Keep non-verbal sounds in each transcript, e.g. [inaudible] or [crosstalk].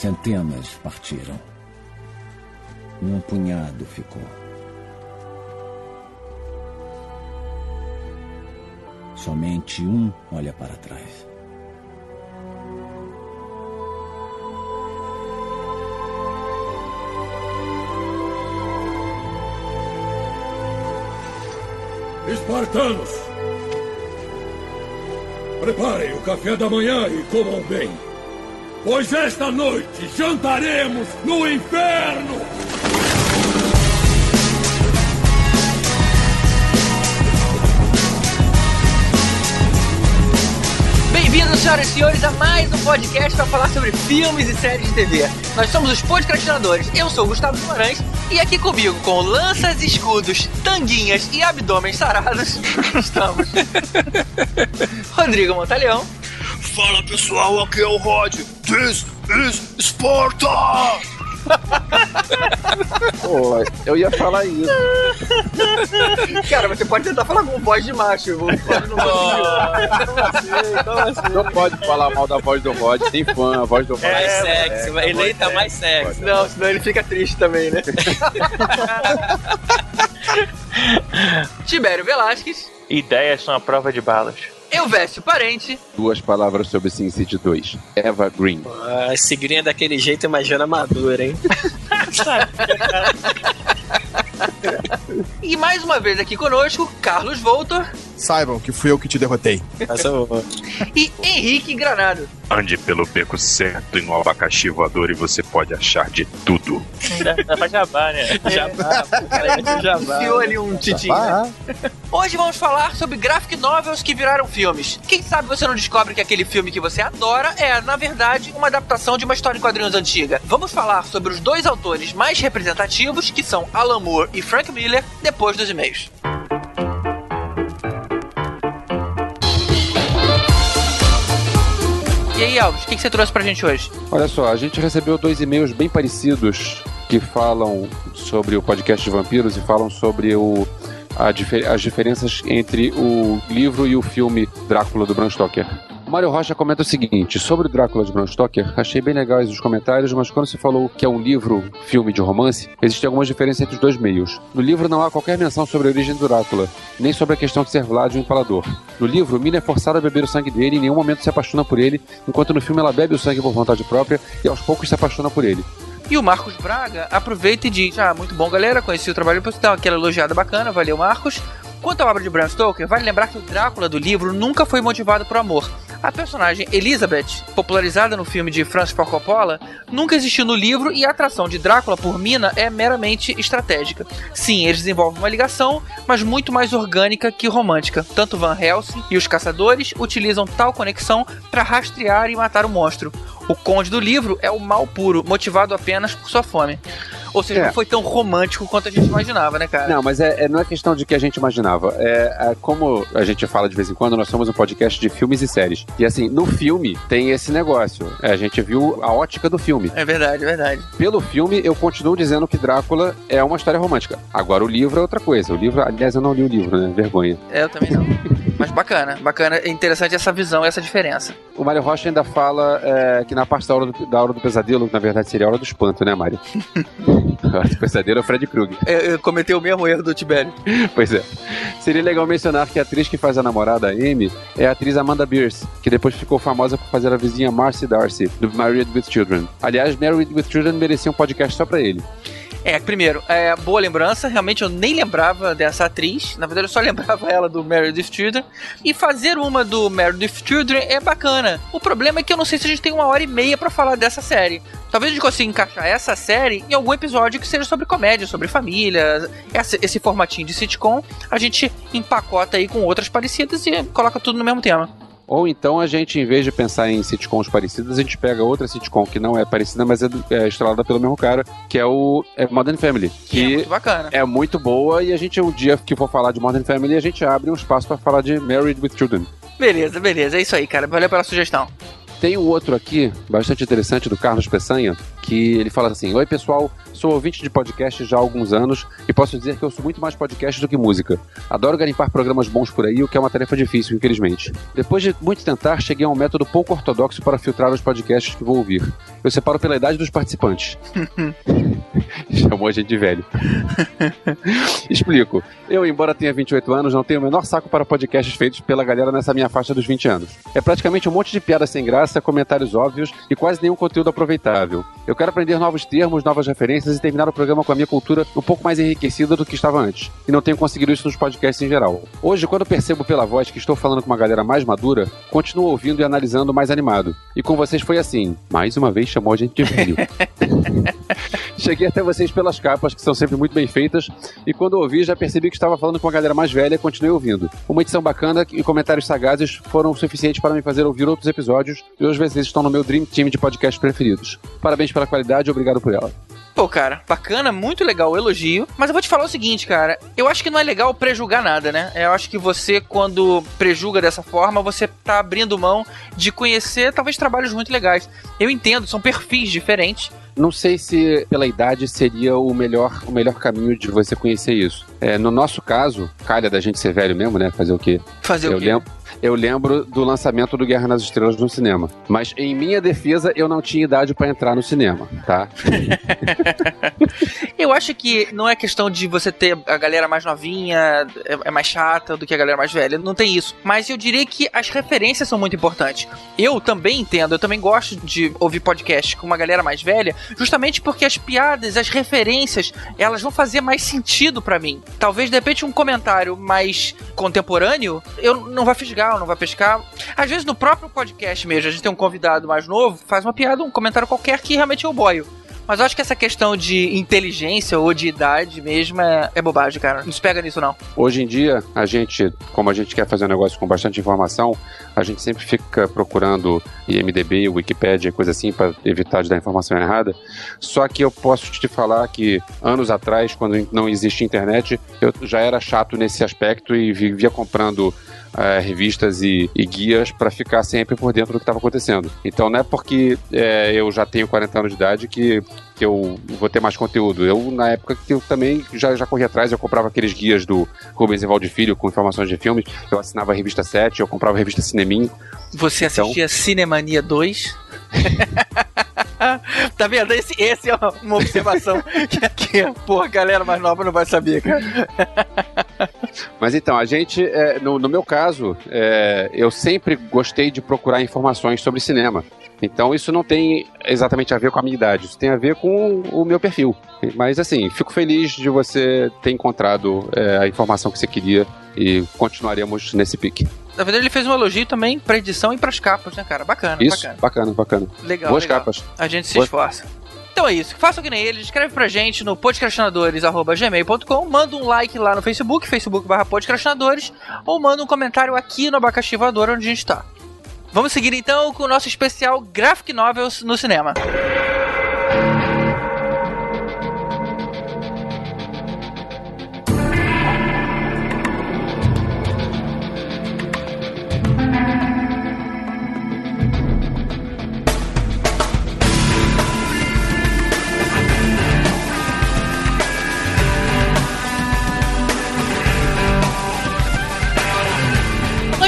Centenas partiram. Um punhado ficou. Somente um olha para trás. Espartanos! Preparem o café da manhã e comam bem, pois esta noite jantaremos no inferno! Bem-vindos, senhoras e senhores, a mais um podcast para falar sobre filmes e séries de TV. Nós somos os podcastinadores. Eu sou o Gustavo Guimarães e aqui comigo, com lanças, escudos, tanguinhas e abdômenes sarados, [laughs] estamos [laughs] Rodrigo Montaleão. Fala pessoal, aqui é o Rod. This is Sparta! Pô, eu ia falar isso. Cara, você pode tentar falar com voz de macho. Pode não assim? Não pode falar mal da voz do Rod, tem fã, a voz do Rod. É, mais sexy, é, eleita é, mais sexy. Não, senão ele fica triste também, né? [laughs] Tibério Velasquez. Ideias são a prova de balas. Eu Vécio Parente. Duas palavras sobre Sin City 2. Eva Green. Ah, segurinha daquele jeito imagina madura, hein? [laughs] E mais uma vez aqui conosco, Carlos Voltor Saibam que fui eu que te derrotei. Essa eu vou. e Henrique Granado. Ande pelo beco certo em um abacaxi voador e você pode achar de tudo. Dá pra jabá, né? Jabá, cara, de jabá. Enfiou ali um titinho. né? Hoje vamos falar sobre graphic novels que viraram filmes. Quem sabe você não descobre que aquele filme que você adora é, na verdade, uma adaptação de uma história em quadrinhos antiga. Vamos falar sobre os dois autores mais representativos, que são Alan Moore e Frank Miller, depois dos e-mails. E aí, Alves, o que que você trouxe pra gente hoje? Olha só, a gente recebeu dois e-mails bem parecidos que falam sobre o podcast de vampiros e falam sobre o, as diferenças entre o livro e o filme Drácula do Bram Stoker. Mário Rocha comenta o seguinte: sobre o Drácula de Bram Stoker, achei bem legais os comentários, mas quando você falou que é um livro, filme de romance, existem algumas diferenças entre os dois meios. No livro não há qualquer menção sobre a origem do Drácula, nem sobre a questão de ser Vlad o Empalador. No livro, Mina é forçada a beber o sangue dele e em nenhum momento se apaixona por ele, enquanto no filme ela bebe o sangue por vontade própria e aos poucos se apaixona por ele. E o Marcos Braga aproveita e diz: Ah, muito bom, galera. Conheci o trabalho do dá aquela elogiada bacana, valeu, Marcos. Quanto à obra de Bram Stoker, vale lembrar que o Drácula do livro nunca foi motivado por amor. A personagem Elizabeth, popularizada no filme de Francis Ford Coppola, nunca existiu no livro e a atração de Drácula por Mina é meramente estratégica. Sim, eles desenvolvem uma ligação, mas muito mais orgânica que romântica. Tanto Van Helsing e os caçadores utilizam tal conexão para rastrear e matar o monstro. O conde do livro é o mal puro, motivado apenas por sua fome. Ou seja, É. não foi tão romântico quanto a gente imaginava, né, cara? Não, mas é, é- não é questão de que a gente imaginava. É, é como a gente fala de vez em quando, nós somos um podcast de filmes e séries. E assim, no filme tem esse negócio. É, a gente viu a ótica do filme. É verdade, é verdade. Pelo filme, eu continuo dizendo que Drácula é uma história romântica. Agora, o livro é outra coisa. O livro, aliás, eu não li o livro, né? Vergonha. É, eu também não. [laughs] Mas bacana, bacana. É interessante essa visão, essa diferença. O Mário Rocha ainda fala é, que na parte da hora, do, da hora do pesadelo, na verdade seria a hora do espanto, né, Mário? [laughs] a hora do pesadelo é o Fred Krueger. Eu, eu cometei o mesmo erro do Tibério. [laughs] Pois é. Seria legal mencionar que a atriz que faz a namorada, a Amy, é a atriz Amanda Beers, que depois ficou famosa por fazer a vizinha Marcy Darcy, do Married with Children. Aliás, Married with Children merecia um podcast só pra ele. É, primeiro, é, boa lembrança. Realmente eu nem lembrava dessa atriz. Na verdade, eu só [laughs] lembrava ela do Married with Children. E fazer uma do Married with Children é bacana. O problema é que eu não sei se a gente tem uma hora e meia pra falar dessa série. Talvez a gente consiga encaixar essa série em algum episódio que seja sobre comédia, sobre família. Essa- esse formatinho de sitcom, a gente empacota aí com outras parecidas e coloca tudo no mesmo tema. Ou então a gente, em vez de pensar em sitcoms parecidas, a gente pega outra sitcom que não é parecida, mas é, é estrelada pelo mesmo cara, que é o é Modern Family. Que é Que muito bacana. é muito boa e a gente, um dia que for falar de Modern Family, a gente abre um espaço pra falar de Married with Children. Beleza, beleza. É isso aí, cara. Valeu pela sugestão. Tem um outro aqui, bastante interessante, do Carlos Peçanha, que ele fala assim: Oi, pessoal, sou ouvinte de podcast já há alguns anos e posso dizer que eu sou muito mais podcast do que música. Adoro garimpar programas bons por aí, o que é uma tarefa difícil, infelizmente. Depois de muito tentar, cheguei a um método pouco ortodoxo para filtrar os podcasts que vou ouvir. Eu separo pela idade dos participantes. [laughs] [laughs] Chamou a gente de velho. [laughs] Explico. Eu, embora tenha 28 anos, não tenho o menor saco para podcasts feitos pela galera nessa minha faixa dos 20 anos. É praticamente um monte de piada sem graça, comentários óbvios e quase nenhum conteúdo aproveitável. Eu quero aprender novos termos, novas referências e terminar o programa com a minha cultura um pouco mais enriquecida do que estava antes. E não tenho conseguido isso nos podcasts em geral. Hoje, quando percebo pela voz que estou falando com uma galera mais madura, continuo ouvindo e analisando mais animado. E com vocês foi assim. Mais uma vez chamou a gente de velho. [laughs] Cheguei até vocês pelas capas, que são sempre muito bem feitas, e quando ouvi já percebi que estava falando com uma galera mais velha e continuei ouvindo. Uma edição bacana e comentários sagazes foram suficientes para me fazer ouvir outros episódios, e hoje vocês estão no meu Dream Team de podcasts preferidos. Parabéns pela qualidade e obrigado por ela. Pô, cara, bacana, muito legal o elogio. Mas eu vou te falar o seguinte, cara. Eu acho que não é legal prejugar nada, né? Eu acho que você, quando prejuga dessa forma, você tá abrindo mão de conhecer talvez trabalhos muito legais. Eu entendo, são perfis diferentes. Não sei se pela idade seria o melhor, o melhor caminho de você conhecer isso. É, no nosso caso, calha da gente ser velho mesmo, né? Fazer o quê? Fazer eu o quê? Lembro, eu lembro do lançamento do Guerra nas Estrelas no cinema. Mas em minha defesa, eu não tinha idade para entrar no cinema, tá? [laughs] Eu acho que não é questão de você ter a galera mais novinha, é, é mais chata do que a galera mais velha. Não tem isso. Mas eu diria que as referências são muito importantes. Eu também entendo, eu também gosto de ouvir podcast com uma galera mais velha, justamente porque as piadas, as referências, elas vão fazer mais sentido pra mim. Talvez de repente um comentário mais contemporâneo, eu não vai fisgar, não vai pescar. Às vezes no próprio podcast mesmo, a gente tem um convidado mais novo, faz uma piada, um comentário qualquer que realmente eu boio. Mas eu acho que essa questão de inteligência ou de idade mesmo é, é bobagem, cara. Não se pega nisso, não. Hoje em dia, a gente, como a gente quer fazer um negócio com bastante informação, a gente sempre fica procurando IMDB, Wikipedia, coisa assim, para evitar de dar informação errada. Só que eu posso te falar que anos atrás, quando não existia internet, eu já era chato nesse aspecto e vivia comprando eh, revistas e, e guias para ficar sempre por dentro do que estava acontecendo. Então não é porque eh, eu já tenho 40 anos de idade que, que eu vou ter mais conteúdo. Eu, na época que eu também já, já corri atrás, eu comprava aqueles guias do Rubens Evaldo Filho com informações de filmes, eu assinava a revista 7, eu comprava a revista Cinemin. Você assistia Cinemania 2? [laughs] tá vendo? Esse, esse é uma observação [laughs] que, que porra, a galera mais nova não vai saber, cara. Mas então, a gente, é, no, no meu caso, é, eu sempre gostei de procurar informações sobre cinema. Então isso não tem exatamente a ver com a minha idade, isso tem a ver com o meu perfil. Mas assim, fico feliz de você ter encontrado é, a informação que você queria e continuaremos nesse pique. Na verdade, ele fez um elogio também pra edição e pras capas, né, cara? Bacana, Isso, bacana. bacana, bacana. Legal, Boas legal. capas. A gente se Boas- esforça. Então é isso. Façam que nem ele. Escreve pra gente no podcastinadores.gmail.com. Manda um like lá no Facebook, facebook. Ou manda um comentário aqui no Abacaxi Voador, onde a gente tá. Vamos seguir então com o nosso especial Graphic Novels no cinema.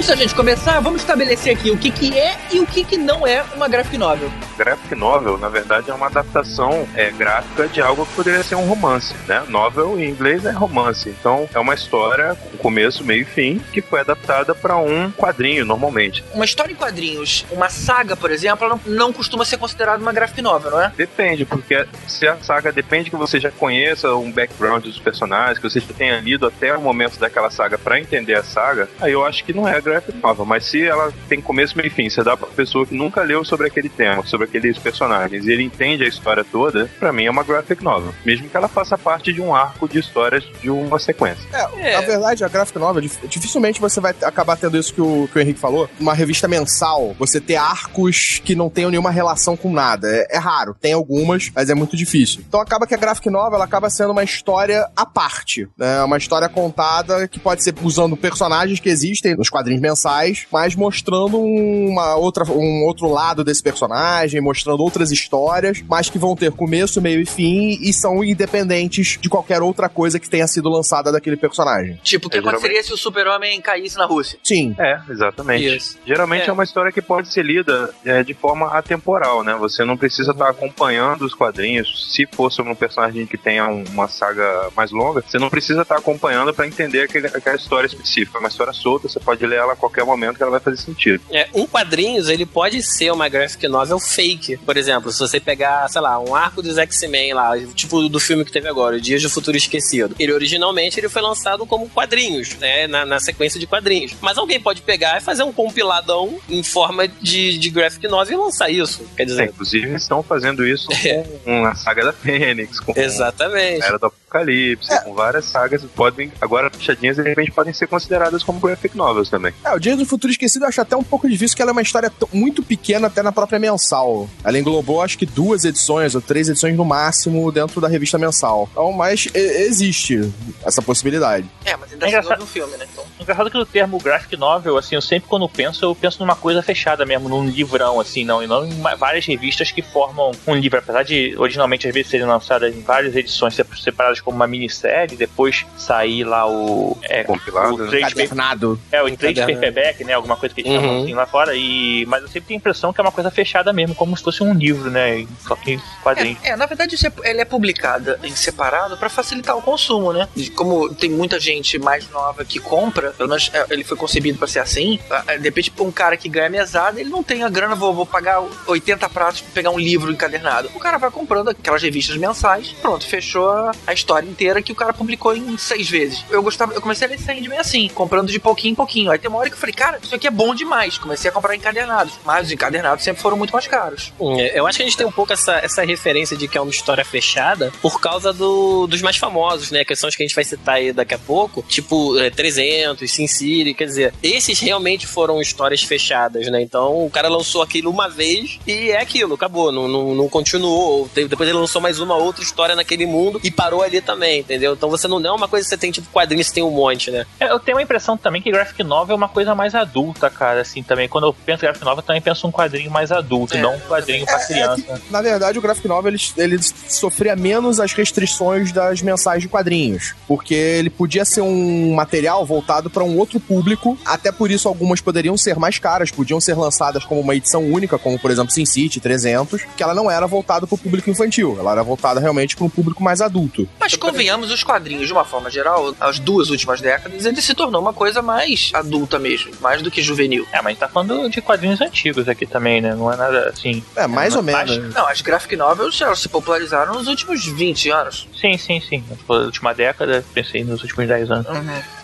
Antes da gente começar, vamos estabelecer aqui o que, que é e o que, que não é uma graphic novel. Graphic novel, na verdade, é uma adaptação é, gráfica de algo que poderia ser um romance, né? Novel em inglês é romance. Então, é uma história com começo, meio e fim que foi adaptada para um quadrinho, normalmente. Uma história em quadrinhos, uma saga, por exemplo, não, não costuma ser considerada uma graphic novel, não é? Depende, porque se a saga depende que você já conheça um background dos personagens, que você já tenha lido até o momento daquela saga para entender a saga, aí eu acho que não é graphic novel. Mas se ela tem começo, meio e fim, você dá pra pessoa que nunca leu sobre aquele tema, sobre aqueles personagens, e ele entende a história toda, pra mim é uma graphic novel. Mesmo que ela faça parte de um arco de histórias de uma sequência. É, a verdade, a graphic novel, dif- dificilmente você vai acabar tendo isso que o, que o Henrique falou. Uma revista mensal, você ter arcos que não tenham nenhuma relação com nada. É, é raro, tem algumas, mas é muito difícil. Então acaba que a graphic novel ela acaba sendo uma história à parte. Né? Uma história contada que pode ser usando personagens que existem nos quadrinhos mensais, mas mostrando uma outra, um outro lado desse personagem, mostrando outras histórias, mas que vão ter começo, meio e fim e são independentes de qualquer outra coisa que tenha sido lançada daquele personagem. Tipo, o que É, geralmente- aconteceria se o super-homem caísse na Rússia? Sim. É, exatamente. Isso. Geralmente é. É. uma história que pode ser lida é, de forma atemporal, né? Você não precisa estar acompanhando os quadrinhos. Se for sobre um personagem que tenha um- uma saga mais longa, você não precisa estar acompanhando para entender aquele- aquela história específica. É uma história solta, você pode ler ela a qualquer momento que ela vai fazer sentido. É, um quadrinhos, ele pode ser uma graphic novel fake. Por exemplo, se você pegar, sei lá, um arco dos X-Men lá, tipo do filme que teve agora, o Dias do Futuro Esquecido. Ele originalmente ele foi lançado como quadrinhos, né? Na, na sequência de quadrinhos. Mas alguém pode pegar e fazer um compiladão em forma de, de graphic novel e lançar isso. Quer É, dizer, inclusive, estão fazendo isso [laughs] É. com a saga da Fênix, com exatamente. a Era do Apocalipse, com várias sagas. Podem, agora, fechadinhas, de repente, podem ser consideradas como graphic novels também. É, o Dias do Futuro Esquecido eu acho até um pouco difícil, porque ela é uma história muito pequena até na própria mensal. Ela englobou, acho que duas edições, ou três edições no máximo, dentro da revista mensal. Então, mas e- existe essa possibilidade. É, mas ainda É assim engraçado. um filme, né? Então, Engraçado que o termo graphic novel, assim, eu sempre quando penso, eu penso numa coisa fechada mesmo, num livrão, assim, não, e não em várias revistas que formam um livro, apesar de originalmente às vezes serem lançadas em várias edições sep- separadas como uma minissérie, depois sair lá o. É, Compilado, o né? paper- Cadernado. é, o trade Encadernado. paperback, né? Alguma coisa que eles Uhum. chamam assim lá fora. E... Mas eu sempre tenho a impressão que é uma coisa fechada mesmo, como se fosse um livro, né? Só que quadrinho. É, é, na verdade isso é, ele é publicado em separado pra facilitar o consumo, né? E Como tem muita gente mais nova que compra, pelo menos é, ele foi concebido pra ser assim, de repente pra um cara que ganha mesada, ele não tem a grana, vou, vou pagar 80 pratos pra pegar um livro encadernado. O cara vai comprando aquelas revistas mensais, pronto, fechou a, história inteira que o cara publicou em seis vezes. Eu gostava, eu comecei a ler Sandman assim, comprando de pouquinho em pouquinho. Aí tem uma hora que eu falei, cara, isso aqui é bom demais. Comecei a comprar encadernados, mas os encadernados sempre foram muito mais caros. É, Eu acho que a gente tem um pouco essa, essa referência de que é uma história fechada por causa do- dos mais famosos, né? Que são os que a gente vai citar aí daqui a pouco, tipo é, 300, Sin City, quer dizer, esses realmente foram histórias fechadas, né? Então o cara lançou aquilo uma vez e é aquilo, acabou, não, não, não continuou. Depois ele lançou mais uma outra história naquele mundo e parou ali também, entendeu? Então você não não é uma coisa que você tem tipo quadrinhos, você tem um monte, né? É, eu tenho a impressão também que graphic novel é uma coisa mais adulta, cara, assim, também. Quando eu penso em graphic novel, eu também penso um quadrinho mais adulto, É, não um quadrinho pra criança. Na verdade, o graphic novel ele, ele sofria menos as restrições das mensagens de quadrinhos, porque ele podia ser um material voltado para um outro público. Até por isso, algumas poderiam ser mais caras, podiam ser lançadas como uma edição única, como por exemplo Sin City 300, que ela não era voltada para o público infantil, ela era voltada realmente para um público mais adulto. Mas convenhamos, os quadrinhos, de uma forma geral, as duas últimas décadas, ele se tornou uma coisa mais adulta mesmo, mais do que juvenil. É, mas a gente tá falando de quadrinhos antigos aqui também, né? Não é nada assim. É, mais ou mas- menos. Não, as graphic novels elas se popularizaram nos últimos 20 anos. Sim, sim, sim. Na última década, pensei nos últimos 10 anos.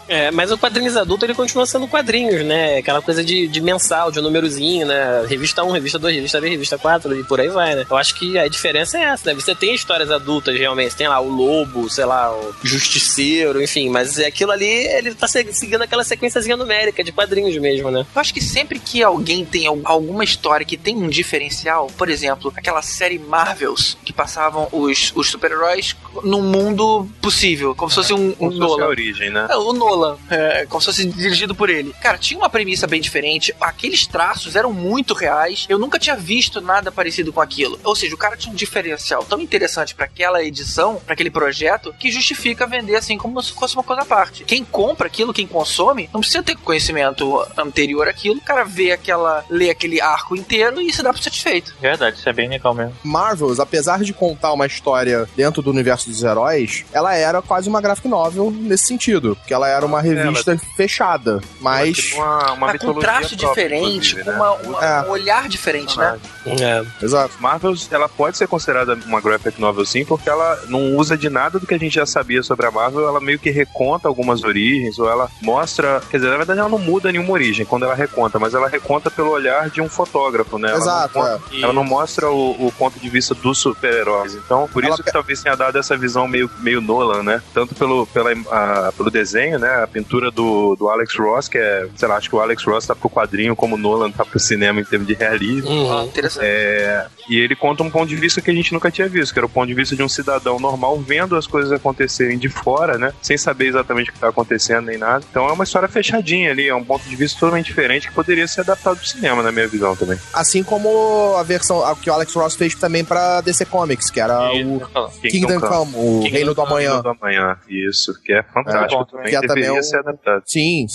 É, mas o quadrinhos adulto ele continua sendo quadrinhos, né? Aquela coisa de, de mensal, de um númerozinho, né? Revista 1, revista 2, revista 3, revista 4 e por aí vai, né? Eu acho que a diferença é essa, né? Você tem histórias adultas realmente, tem lá o lobo, sei lá, o justiceiro, enfim, mas aquilo ali, ele tá se- seguindo aquela sequenciazinha numérica de quadrinhos mesmo, né? Eu acho que sempre que alguém tem al- alguma história que tem um diferencial, por exemplo, aquela série Marvels, que passavam os, os super-heróis num mundo possível, como se fosse um, um Como se fosse a Nolan. origem, né? É, o Nolan, é, como se fosse dirigido por ele. Cara, tinha uma premissa bem diferente. Aqueles traços eram muito reais. Eu nunca tinha visto nada parecido com aquilo. Ou seja, o cara tinha um diferencial tão interessante pra aquela edição, pra aquele projeto, que justifica vender assim como se fosse uma coisa à parte. Quem compra aquilo, quem consome, não precisa ter conhecimento anterior àquilo. O cara vê aquela, lê aquele arco inteiro e se dá por satisfeito. Verdade, isso é bem legal mesmo. Marvels, apesar de contar uma história dentro do universo dos heróis, ela era quase uma graphic novel nesse sentido, porque ela era uma revista fechada, mas uma, uma Mas com mitologia traço própria, diferente, com né? uma- uma- É. um olhar diferente, né? É. exato. Marvels, ela pode ser considerada uma graphic novel sim, porque ela não usa de nada do que a gente já sabia sobre a Marvel, ela meio que reconta algumas origens, ou ela mostra, quer dizer, na verdade ela não muda nenhuma origem quando ela reconta, mas ela reconta pelo olhar de um fotógrafo, né? Ela Exato, não conta- é. Ela não mostra o, o ponto de vista dos super-heróis. Então, por Ela isso que talvez tenha dado essa visão meio, meio Nolan, né? Tanto pelo, pela, a- pelo desenho, né? A pintura do, do Alex Ross, que é, sei lá, acho que o Alex Ross tá pro quadrinho como o Nolan tá pro cinema em termos de realismo. Uhum. Ah, interessante. É, E ele conta um ponto de vista que a gente nunca tinha visto, que era o ponto de vista de um cidadão normal vendo as coisas acontecerem de fora, né? Sem saber exatamente o que tá acontecendo nem nada. Então é uma história fechadinha ali, é um ponto de vista totalmente diferente que poderia ser adaptado pro cinema, na minha visão também. Assim como a versão a que o Alex Ross fez também pra DC Comics, que era o Kingdom Come, o Reino do Amanhã. Reino do Amanhã, isso, que é fantástico É, também. que é deveria também um- ser adaptado. Sim,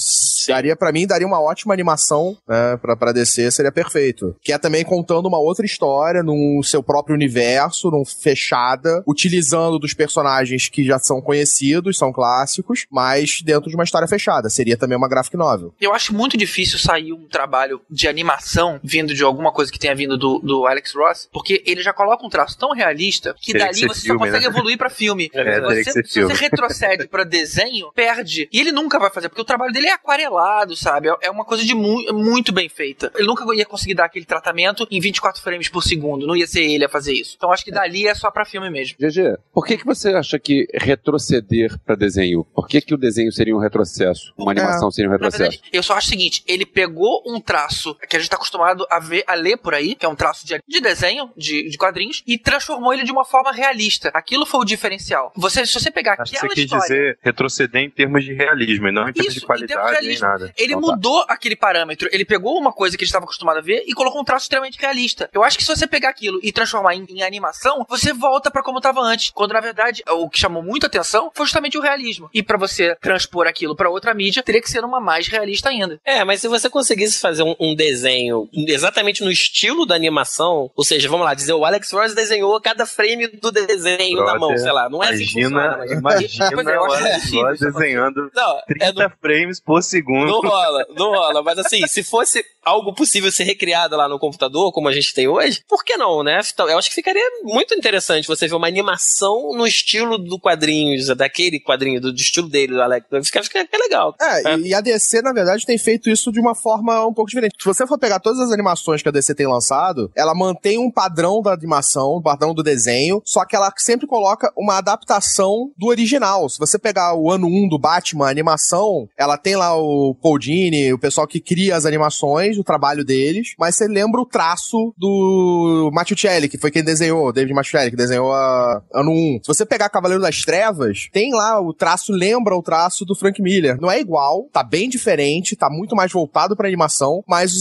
daria para mim daria uma ótima animação, né, pra, pra DC seria perfeito. Que é também contando uma outra história num seu próprio universo, num fechada, utilizando dos personagens que já são conhecidos, são clássicos, mas dentro de uma história fechada. Seria também uma graphic novel. Eu acho muito difícil sair um trabalho de animação vindo de alguma coisa que tenha vindo do, do Alex Ross, porque ele já coloca um traço tão realista que Teria dali que você filme, só consegue né? evoluir pra filme. [laughs] É, você, que ser se filme. você retrocede pra desenho, perde. E ele nunca vai fazer, porque o trabalho dele é aquarelado, sabe? É- É uma coisa de mu muito bem feita. Ele nunca ia conseguir dar aquele tratamento em 24 frames por segundo. Não ia ser ele a fazer isso. Então acho que dali é só pra filme mesmo. GG, por que, que você acha que retroceder pra desenho? Por que, que o desenho seria um retrocesso? Uma animação seria um Na retrocesso? verdade, eu só acho o seguinte: ele pegou um traço que a gente tá acostumado a ver, a ler por aí, que é um traço de, de desenho, de, de quadrinhos, e transformou ele de uma forma realista. Aquilo foi o diferencial. Você, se você pegar Acho que você quis história. dizer retroceder em termos de realismo, e não em termos Isso, de em termos de qualidade realismo. Nada. Ele tá. mudou aquele parâmetro. Ele pegou uma coisa que a gente estava acostumado a ver e colocou um traço extremamente realista. Eu acho que se você pegar aquilo e transformar em, em animação, você volta pra como estava antes. Quando na verdade o que chamou muita atenção foi justamente o realismo. E pra você transpor aquilo pra outra mídia, teria que ser uma mais realista ainda. É, mas se você conseguisse fazer um, um desenho exatamente no estilo da animação, ou seja, vamos lá, dizer, o Alex Ross desenhou cada frame do desenho na mão, sei lá, não é assim que Imagina, funciona. mas- imagina [laughs] Pois é, o Alex Ross desenhando Não, é 30 frames por segundo. Não rola, não rola. Mas assim, se fosse algo possível ser recriado lá no computador, como a gente tem hoje, por que não, né? Então, Eu acho que ficaria muito interessante você ver uma animação no estilo do quadrinhos, daquele quadrinho, do, do estilo dele, do Alex. Fica, fica, fica legal. É, e- e a DC, na verdade, tem feito isso de uma forma um pouco diferente. Se você for pegar todas as animações que a DC tem lançado, ela mantém um padrão da animação, um padrão do desenho, só que ela sempre coloca uma adaptação do original. Se você pegar o ano 1 do Batman, a animação, ela tem lá o Paul Dini, o pessoal que cria as animações, o trabalho deles, mas você lembra o traço do Matticelli, que foi quem desenhou, David Matticelli, que desenhou a ano 1. Se você pegar Cavaleiro das Trevas, tem lá o traço, lembra o traço do Frank Miller. Não é igual, tá bem diferente, tá muito mais voltado pra animação, mas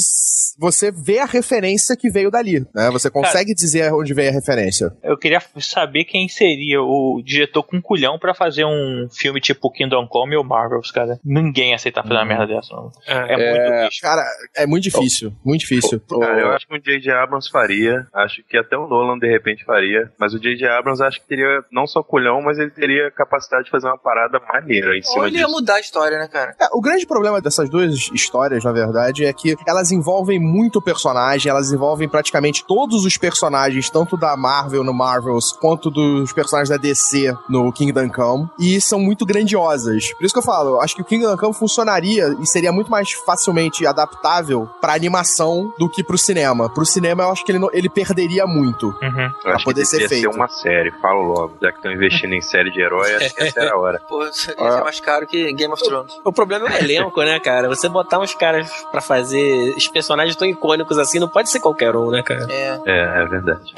você vê a referência que veio dali, né? Você consegue dizer onde veio a referência. Eu queria saber quem seria o diretor com culhão pra fazer um filme tipo Kingdom Come ou Marvels, cara. Ninguém aceita fazer uma merda dessa. não. É, muito bicho. Cara, é muito difícil, muito difícil. Cara, eu acho que o J.J. Abrams faria. Acho que até o Nolan de repente faria. Mas o J.J. Abrams acho que teria não só culhão, mas ele teria capacidade de fazer uma parada maneira em cima Ou ele ia disso. mudar a história, né, cara? É, o grande problema dessas duas histórias, na verdade, é que elas envolvem muito personagem, elas envolvem praticamente todos os personagens, tanto da Marvel no Marvels, quanto dos personagens da DC no Kingdom Come, e são muito grandiosas. Por isso que eu falo, eu acho que o Kingdom Come funcionaria e seria muito mais facilmente adaptável pra animação do que pro cinema. Pro cinema, eu acho que ele, não- ele perderia muito. Uhum. Eu pra acho poder que ser deveria ser feito. uma série, falo logo. Já que estão investindo em série de herói, acho que essa era a hora. [laughs] Pô, isso ser mais caro que Game of Thrones. O problema é o elenco, né, cara? Você botar uns caras pra fazer os personagens tão icônicos assim, não pode ser qualquer um, né, cara? É. É, é verdade.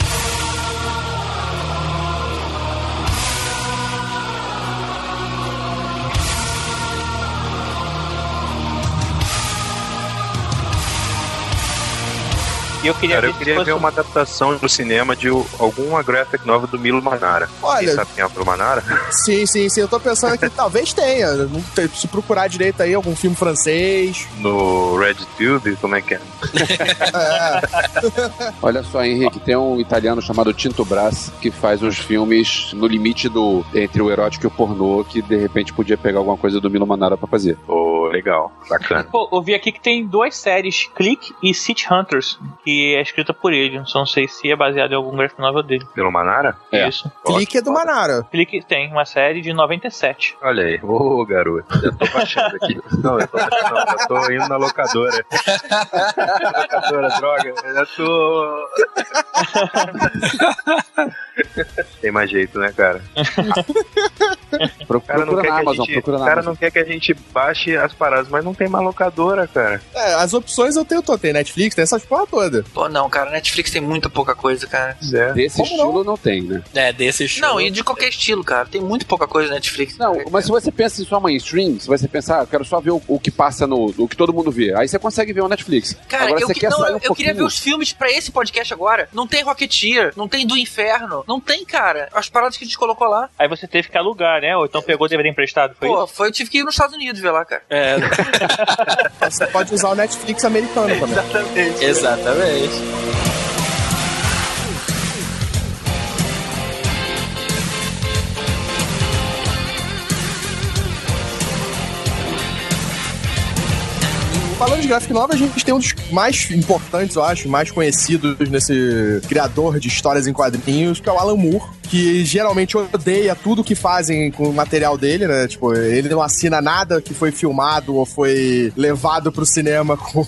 E eu queria Cara, ver eu queria ver uma adaptação pro cinema de alguma graphic nova do Milo Manara. Olha- Quem sabe quem é o Manara? [laughs] Sim, sim, sim. Eu tô pensando que talvez tenha. Se procurar direito aí, algum filme francês. No RedTube, como é que é? [laughs] Olha só, Henrique, tem um italiano chamado Tinto Brass que faz uns filmes no limite do entre o erótico e o pornô que de repente podia pegar alguma coisa do Milo Manara pra fazer. Pô, legal, bacana. Pô, eu vi aqui que tem duas séries, Click e City Hunters, que é escrita por ele. Só não sei se é baseado em algum graphic novel dele. Pelo Manara? É. Isso. Clique é do Manara. Click tem uma série de 97. Olha aí, ô garoto, já tô baixando aqui. [laughs] Não, eu tô baixando, eu tô indo na locadora. locadora, droga, eu já tô. [laughs] Tem mais jeito, né, cara? [laughs] Pro- O cara não procura quer na que a Amazon, gente, procura o cara não quer que a gente baixe as paradas, mas não tem mais locadora, cara. É, as opções eu tenho, tô, tem Netflix, tem essas porra toda. Pô, não, cara, Netflix tem muita pouca coisa, cara. É. Desse Como estilo não? tem, né? É, desse estilo. Não, e de qualquer estilo, cara. Tem muito pouca coisa na Netflix. Não, mas se você pensa em só mainstream, se você pensar, ah, eu quero só ver o, o que passa no. o que todo mundo vê, aí você consegue ver o Netflix. Cara, Agora eu, você que- quer não, sair eu, um eu queria ver os filmes pra esse podcast agora. Não tem Rocketeer, não tem Do Inferno, não tem, cara. As paradas que a gente colocou lá. Aí você teve que alugar, né? Ou então pegou o DVD emprestado, foi Pô, foi, eu tive que ir nos Estados Unidos ver lá, cara. É, [laughs] Você pode usar o Netflix americano também. Exatamente. exatamente é esse. Falando de graphic novel, a gente tem um dos mais importantes, eu acho, mais conhecidos nesse criador de histórias em quadrinhos, que é o Alan Moore, que geralmente odeia tudo que fazem com o material dele, né? Tipo, ele não assina nada que foi filmado ou foi levado pro cinema [laughs] com-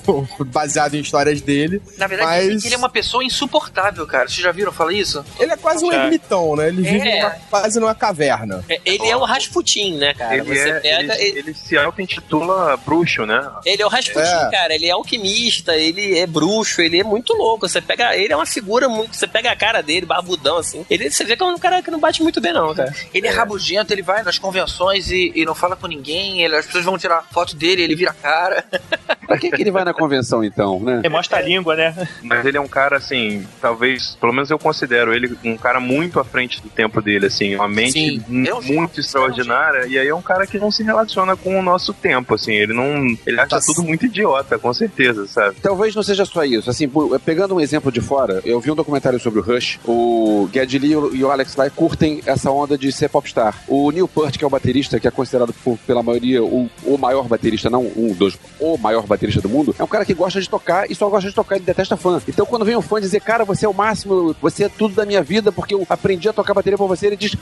baseado em histórias dele. Na verdade, Mas- ele é uma pessoa insuportável, cara. Vocês já viram falar isso? Ele é quase um Já. ermitão, né? Ele vive É. numa- quase numa caverna. É, Ele é o Rasputin, né, cara? Ele, Você é, pega. ele, Ele... ele se auto-intitula bruxo, né? ele é o Rasputin, É. cara. Ele é alquimista, ele é bruxo, ele é muito louco. Você pega. Ele é uma figura muito. Você pega a cara dele, barbudão, assim. Ele, você vê que é um cara que não bate muito bem, não, cara. Ele é, rabugento, ele vai nas convenções e, e não fala com ninguém. ele- as pessoas vão tirar foto dele, ele vira a cara. [laughs] Pra que, que ele vai na convenção, então, né? Ele mostra a língua, né? Mas ele é um cara, assim, talvez, pelo menos eu considero ele um cara muito à frente do tempo dele, assim, uma mente Sim. mu- É um gênio, muito extraordinária, e aí é um cara que não se relaciona com o nosso tempo, assim, ele não. Ele acha Tá tudo muito idiota, com certeza, sabe? Talvez não seja só isso. Assim, pegando um exemplo de fora, eu vi um documentário sobre o Rush. O Geddy Lee e o Alex Lai curtem essa onda de ser popstar. O Neil Peart, que é o baterista, que é considerado por- pela maioria o, o maior baterista, não um dos, o maior baterista do mundo, é um cara que gosta de tocar e só gosta de tocar, ele detesta fã. Então quando vem um fã dizer, cara, você é o máximo, você é tudo da minha vida, porque eu aprendi a tocar bateria por você, ele diz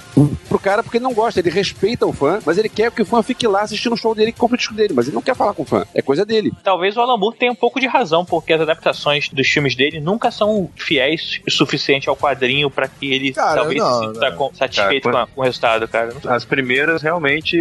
pro cara porque ele não gosta, ele respeita o fã, mas ele quer que o fã fique lá assistindo o show dele e compre o disco dele, mas ele não quer falar com o fã. É coisa dele. Talvez o Alan Moore tenha um pouco de razão, porque as adaptações dos filmes dele nunca são fiéis o suficiente ao quadrinho pra que ele Cara, talvez não, se sinta não. satisfeito Cara, com, a- com o resultado, cara. As primeiras realmente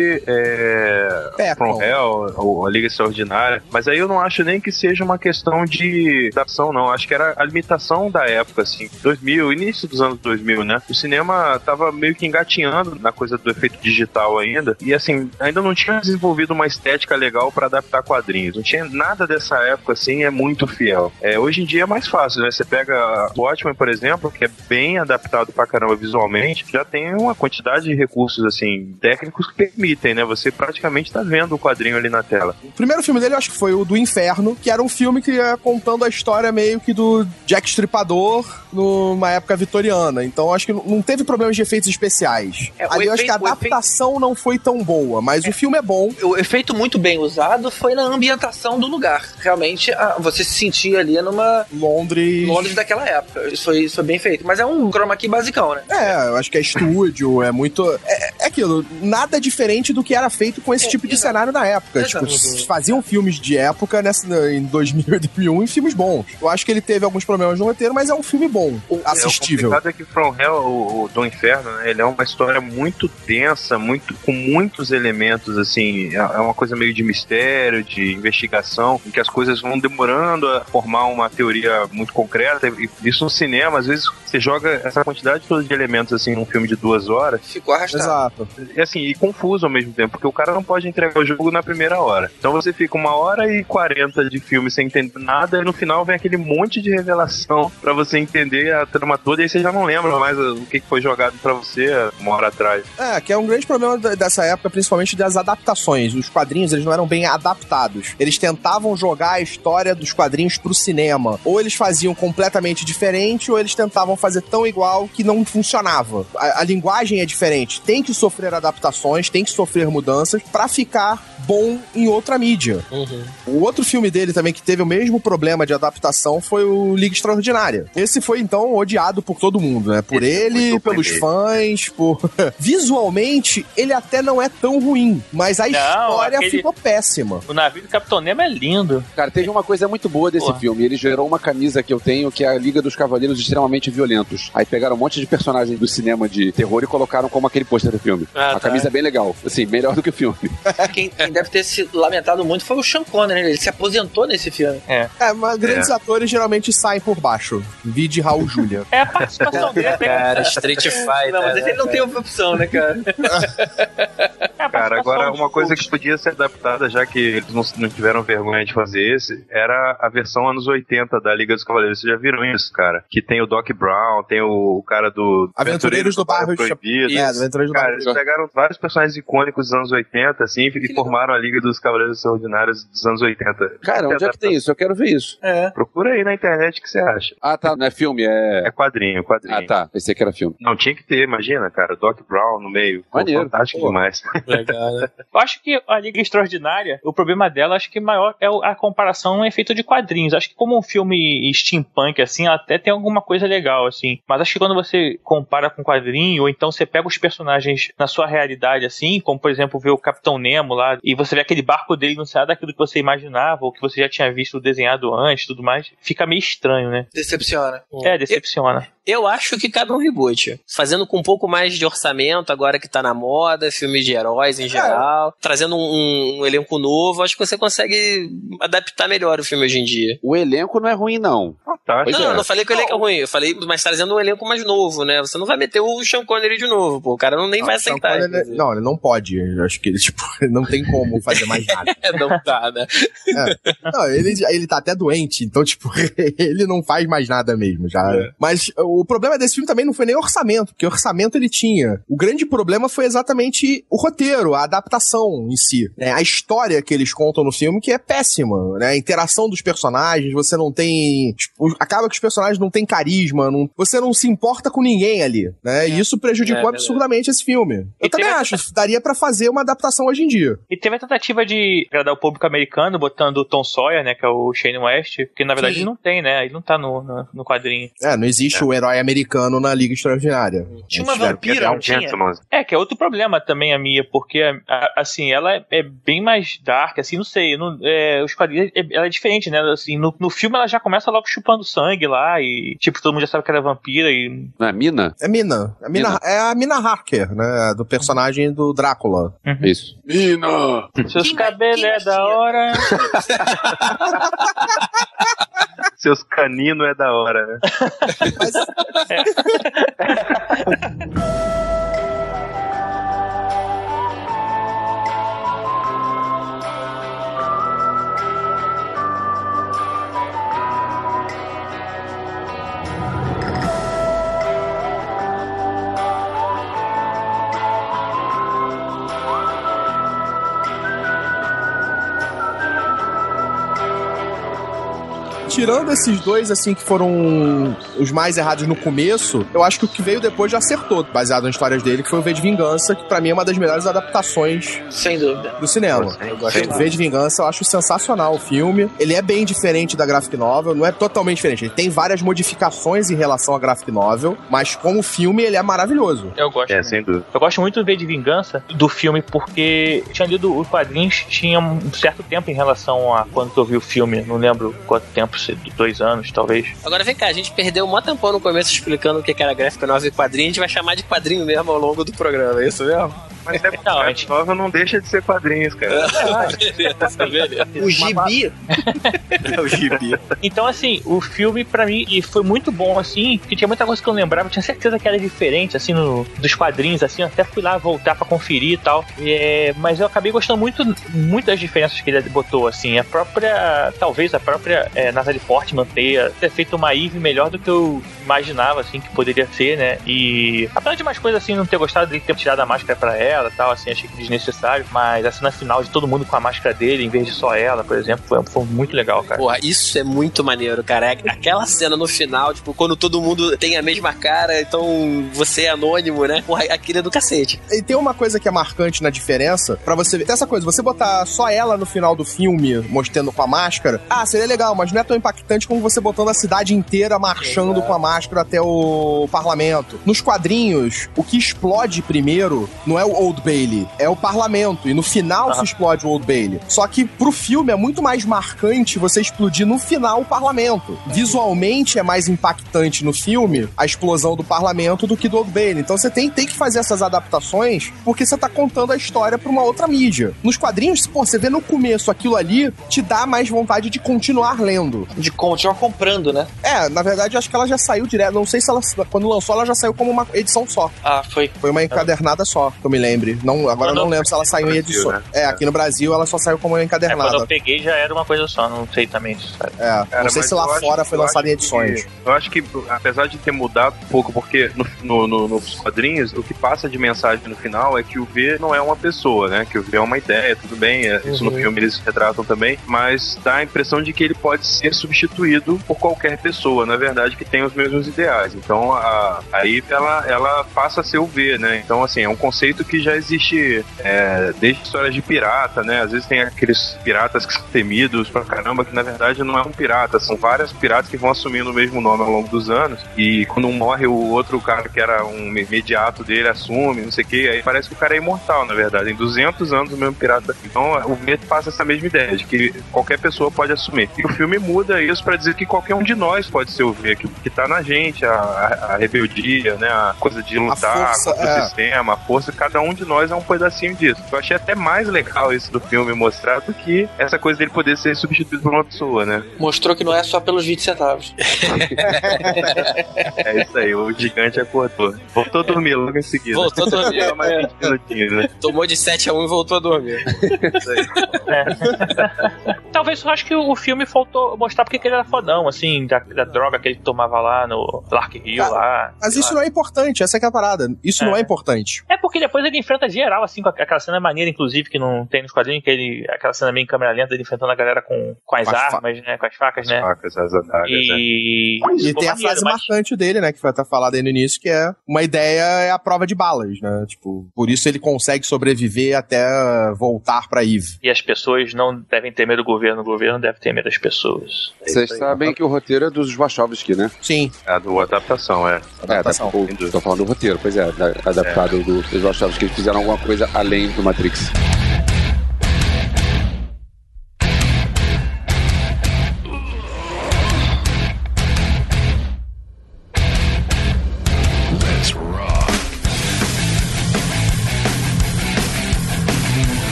é. Pecam. From Hell, ou a Liga Extraordinária. Mas aí eu não acho nem que seja uma questão de adaptação, não. Acho que era a limitação da época, assim. 2000, início dos anos 2000, né? O cinema tava meio que engatinhando na coisa do efeito digital ainda. E assim, ainda não tinha desenvolvido uma estética legal pra adaptar quadrinhos. Não tinha nada dessa época, assim, é muito fiel. É, hoje em dia é mais fácil, né? Você pega o Watchmen, por exemplo, que é bem adaptado pra caramba visualmente, já tem uma quantidade de recursos, assim, técnicos que permitem, né? Você praticamente tá vendo o quadrinho ali na tela. O primeiro filme dele, eu acho que foi o do Inferno, que era um filme que ia contando a história meio que do Jack Stripador numa época vitoriana. Então, eu acho que não teve problemas de efeitos especiais. É, Ali eu acho que a efeito- adaptação não foi tão boa, mas o filme é bom. O efeito muito bem usado foi na ambientação do lugar. Realmente, ah, você se sentia ali numa Londres. Londres daquela época. Isso foi, isso foi bem feito. Mas é um chroma key basicão, né? É, eu acho que é estúdio, é muito. É, é aquilo, nada diferente do que era feito com esse É, tipo de exato. cenário na época. Exato. Tipo, faziam filmes de época nessa, em 2000 e 2001 e filmes bons. Eu acho que ele teve alguns problemas no roteiro, mas é um filme bom, assistível. É, o complicado é que From Hell, o, o do Inferno, né, ele é uma história muito densa, muito com muitos elementos, assim, é é uma coisa meio de mistério, de investigação, em que as coisas vão demorando a formar uma teoria muito concreta, e isso no cinema, às vezes você joga essa quantidade toda de elementos, assim, num filme de duas horas, Ficou arrastado. Exato. e assim, e confuso ao mesmo tempo, porque o cara não pode entregar o jogo na primeira hora. Então você fica uma hora e quarenta de filme sem entender nada, e no final vem aquele monte de revelação pra você entender a trama toda, e aí você já não lembra mais o que foi jogado pra você uma hora atrás. É, que é um grande problema dessa época, principalmente das adaptações. Os quadrinhos, eles não eram bem adaptados. Eles tentavam jogar a história dos quadrinhos pro cinema. Ou eles faziam completamente diferente, ou eles tentavam fazer tão igual que não funcionava. A, a linguagem é diferente. Tem que sofrer adaptações, tem que sofrer mudanças pra ficar bom em outra mídia. O outro filme dele também que teve o mesmo problema de adaptação foi o Liga Extraordinária. Esse foi então odiado por todo mundo, né? Por Esse é ele, pelos fãs, por [laughs] visualmente ele até não é tão ruim, mas a história aquele- ficou péssima. O navio do Capitão Nemo é lindo. Cara, teve uma coisa muito boa desse Porra. filme. Ele gerou uma camisa que eu tenho, que é a Liga dos Cavaleiros Extremamente Violentos. Aí pegaram um monte de personagens do cinema de terror e colocaram como aquele pôster do filme. Ah, a tá. camisa é bem legal. Assim, melhor do que o filme. Quem, quem deve ter se lamentado muito foi o Sean Connery, né? Ele se aposentou nesse filme. É, mas grandes atores geralmente saem por baixo. Vide Raul Júlia. É a participação dele. [laughs] Cara, Street Fighter. Não, mas né? ele não tem outra opção, né, cara? [laughs] é Cara, agora uma coisa que podia ser adaptada, já que eles não, não tiveram vergonha de fazer esse, era a versão anos 80 da Liga dos Cavaleiros. Vocês já viram isso, cara? Que tem o Doc Brown, tem o, o cara do Aventureiros do Bairro Proibido. É, Aventureiros do Cara, Bairro. eles pegaram vários personagens icônicos dos anos 80, assim, e formaram a Liga dos Cavaleiros Extraordinários dos anos 80. Cara, onde é que tem isso? Eu quero ver isso. É. Procura aí na internet o que você acha. Ah, tá. Não é filme, é. É quadrinho, quadrinho. Ah, tá. Pensei que era filme. Não, tinha que ter, imagina, cara. Doc Brown no meio. Pô, Maneiro. Fantástico Pô. demais. [laughs] Legal, né? Eu acho que a Liga Extraordinária, o problema dela, acho que maior é o- a comparação é feita de quadrinhos. Acho que como um filme steampunk, assim, até tem alguma coisa legal, assim. Mas acho que quando você compara com quadrinho, ou então você pega os personagens na sua realidade, assim, como por exemplo ver o Capitão Nemo lá, e você vê aquele barco dele não sai daquilo que você imaginava, ou que você já tinha visto desenhado antes tudo mais, fica meio estranho, né? Decepciona. É, decepciona. Eu acho que cabe um reboot. Fazendo com um pouco mais de orçamento, agora que tá na moda, filmes de heróis em geral. Trazendo um, um elenco novo, acho que você consegue adaptar melhor o filme hoje em dia. O elenco não é ruim, não. Fantástico. Pois não, é. eu não falei que o elenco é ruim, eu falei, mas trazendo um elenco mais novo, né? Você não vai meter o Sean Connery de novo, pô. O cara não, nem vai aceitar. Inclusive. não, ele não pode. Eu acho que ele, tipo, [laughs] não tem como fazer mais nada. [laughs] É, não dá, né? Não, ele, ele tá até doente, então, tipo, [laughs] ele não faz mais nada mesmo, já. Mas o problema desse filme também não foi nem orçamento, porque orçamento ele tinha. O grande problema foi exatamente o roteiro, a adaptação em si. né? A história que eles contam no filme que é péssima, né? A interação dos personagens, você não tem... tipo, acaba que os personagens não têm carisma, não- você não se importa com ninguém ali, né? E isso prejudicou É, absurdamente esse filme. Eu E também acho, daria pra fazer uma adaptação hoje em dia. E teve a tentativa de agradar o público americano, botando o Tom Sawyer, né, que é o Shane West, que na verdade Sim. ele não tem, né? Ele não tá no, no, no quadrinho. É, não existe o herói americano na Liga Extraordinária. Tinha uma vampira, não tinha? É, que é outro problema também a minha, porque, a- assim, ela é, é bem mais dark, assim, não sei, não- é, os quadrinhos, é- ela é diferente, né, assim, no, no filme ela já começa logo chupando sangue lá, e, tipo, todo mundo já sabe que ela é vampira, e... Não é Mina? É Mina. A Mina, Mina. É a Mina Harker, né? Do personagem do Drácula. Isso. Mina! Seus cabelos é da hora... [laughs] Seus caninos é da hora, né? Mas, [laughs] tirando esses dois, assim, que foram os mais errados no começo, eu acho que o que veio depois já acertou, baseado nas histórias dele, que foi o V de Vingança, que pra mim é uma das melhores adaptações Sem dúvida. do cinema. Eu gosto O V de Vingança eu acho sensacional o filme. Ele é bem diferente da graphic novel, não é totalmente diferente. Ele tem várias modificações em relação à graphic novel, mas como filme ele é maravilhoso. Eu gosto. É, sem dúvida. Eu gosto muito do V de Vingança do filme porque tinha lido os quadrinhos tinha um certo tempo em relação a quando eu vi o filme. Não lembro quanto tempo, se- dois anos talvez. Agora vem cá, a gente perdeu um mó tempão no começo explicando o que era gráfico novel e quadrinho, a gente vai chamar de quadrinho mesmo ao longo do programa, é isso mesmo? Mas é [laughs] a não, gente- nova não deixa de ser quadrinhos, cara. [laughs] beleza, beleza. O gibi. [laughs] É o gibi. Então, assim, o filme pra mim e foi muito bom, assim, porque tinha muita coisa que eu lembrava, eu tinha certeza que era diferente, assim, no, dos quadrinhos, assim, eu até fui lá voltar pra conferir e tal. E, é, mas eu acabei gostando muito, muito das diferenças que ele botou, assim. A própria, talvez a própria é, Natalie Portman ter, ter feito uma Eve melhor do que eu imaginava, assim, que poderia ser, né? E apesar de mais coisas, assim, não ter gostado dele ter tirado a máscara pra ela e tal, assim, achei que desnecessário, mas a cena final de todo mundo com a máscara dele, em vez de só ela, por exemplo, foi, foi muito legal, cara. Porra, isso é muito maneiro, cara. É Aquela cena no final, tipo, quando todo mundo tem a mesma cara, então você é anônimo, né? Porra, aquilo é do cacete. E tem uma coisa que é marcante na diferença, pra você ver. Tem essa coisa, você botar só ela no final do filme, mostrando com a máscara, ah, seria legal, mas não é tão impactante como você botando a cidade inteira marchando com a máscara até o parlamento. Nos quadrinhos, o que explode primeiro não é o Old Bailey, é o parlamento. E no final se explode o Old Bailey. Só que pro filme é muito mais marcante você explodir no final o parlamento. Visualmente é mais impactante no filme a explosão do parlamento do que do Old Bailey. Então você tem, tem que fazer essas adaptações porque você tá contando a história pra uma outra mídia. Nos quadrinhos, pô, você vê no começo aquilo ali, te dá mais vontade de continuar lendo. De continuar comprando, né? É, na verdade, eu acho que ela já saiu direto. Não sei se ela, quando lançou, ela já saiu como uma edição só. Ah, foi. Foi uma encadernada só, que eu me lembre. Não, agora eu não lembro se ela saiu em edição. né? É, aqui no Brasil ela só saiu como uma É, quando encadernada. eu peguei já era uma coisa só, não sei também se sabe. É, Cara, não sei se lá eu acho- fora foi eu lançado em edições. que- eu acho que, apesar de ter mudado um pouco, porque no, no- no- nos quadrinhos, o que passa de mensagem no final é que o V não é uma pessoa, né? Que o V é uma ideia, tudo bem, é, isso no Uhum. filme eles retratam também, mas dá a impressão de que ele pode ser substituído por qualquer pessoa, na verdade, que tem os mesmos ideais. Então, a, aí ela, ela passa a ser o V, né? Então, assim, é um conceito que já existe é, desde histórias de pirata, né? Às vezes tem aqueles piratas que são temidos pra caramba, que na verdade não é um pirata, são vários piratas que vão assumindo o mesmo nome ao longo dos anos. E quando um morre, o outro cara que era um imediato dele assume, não sei o que, aí parece que o cara é imortal, na verdade. Em 200 anos o mesmo pirata. Então o V passa essa mesma ideia, de que qualquer pessoa pode assumir. E o filme muda isso pra dizer que qualquer um de nós pode ser o V, que, que tá na gente, a, a- rebeldia, né? A coisa de lutar força, contra é. o sistema, a força, cada um de nós é um pedacinho disso. Eu achei até mais legal isso do filme mostrar do que essa coisa dele poder ser substituído por uma pessoa, né? Mostrou que não é só pelos 20 centavos. [laughs] É isso aí, o gigante acordou. Voltou a dormir logo em seguida. Voltou a dormir. Mais 20 minutinhos, né? Tomou de 7 a 1 e voltou a dormir. Isso aí. Talvez eu acho que o filme faltou mostrar porque que ele era fodão, assim, da, da droga que ele tomava lá no Lark Hill, lá. Mas isso lá. não é importante, essa que é a parada. Isso É. não é importante. É porque depois ele enfrenta geral, assim, com aquela cena maneira, inclusive, que não tem nos quadrinhos, que ele. aquela cena meio em câmera lenta, ele enfrentando a galera com, com as Com as armas, né? Com as facas, né? Facas, as adagas? E. E Ficou tem a frase mas- marcante dele, né, que foi até falada aí no início, que é uma ideia é a prova de balas, né? Tipo, por isso ele consegue sobreviver até voltar pra Eve. E as pessoas não devem ter medo do governo, o governo deve ter medo das pessoas. Vocês sabem que o roteiro é dos Wachowski, né? Sim, A do adaptação, é. adaptação. É, da, o, tô falando do roteiro, pois é, da- adaptado do, dos Wachowski, que eles fizeram alguma coisa além do Matrix.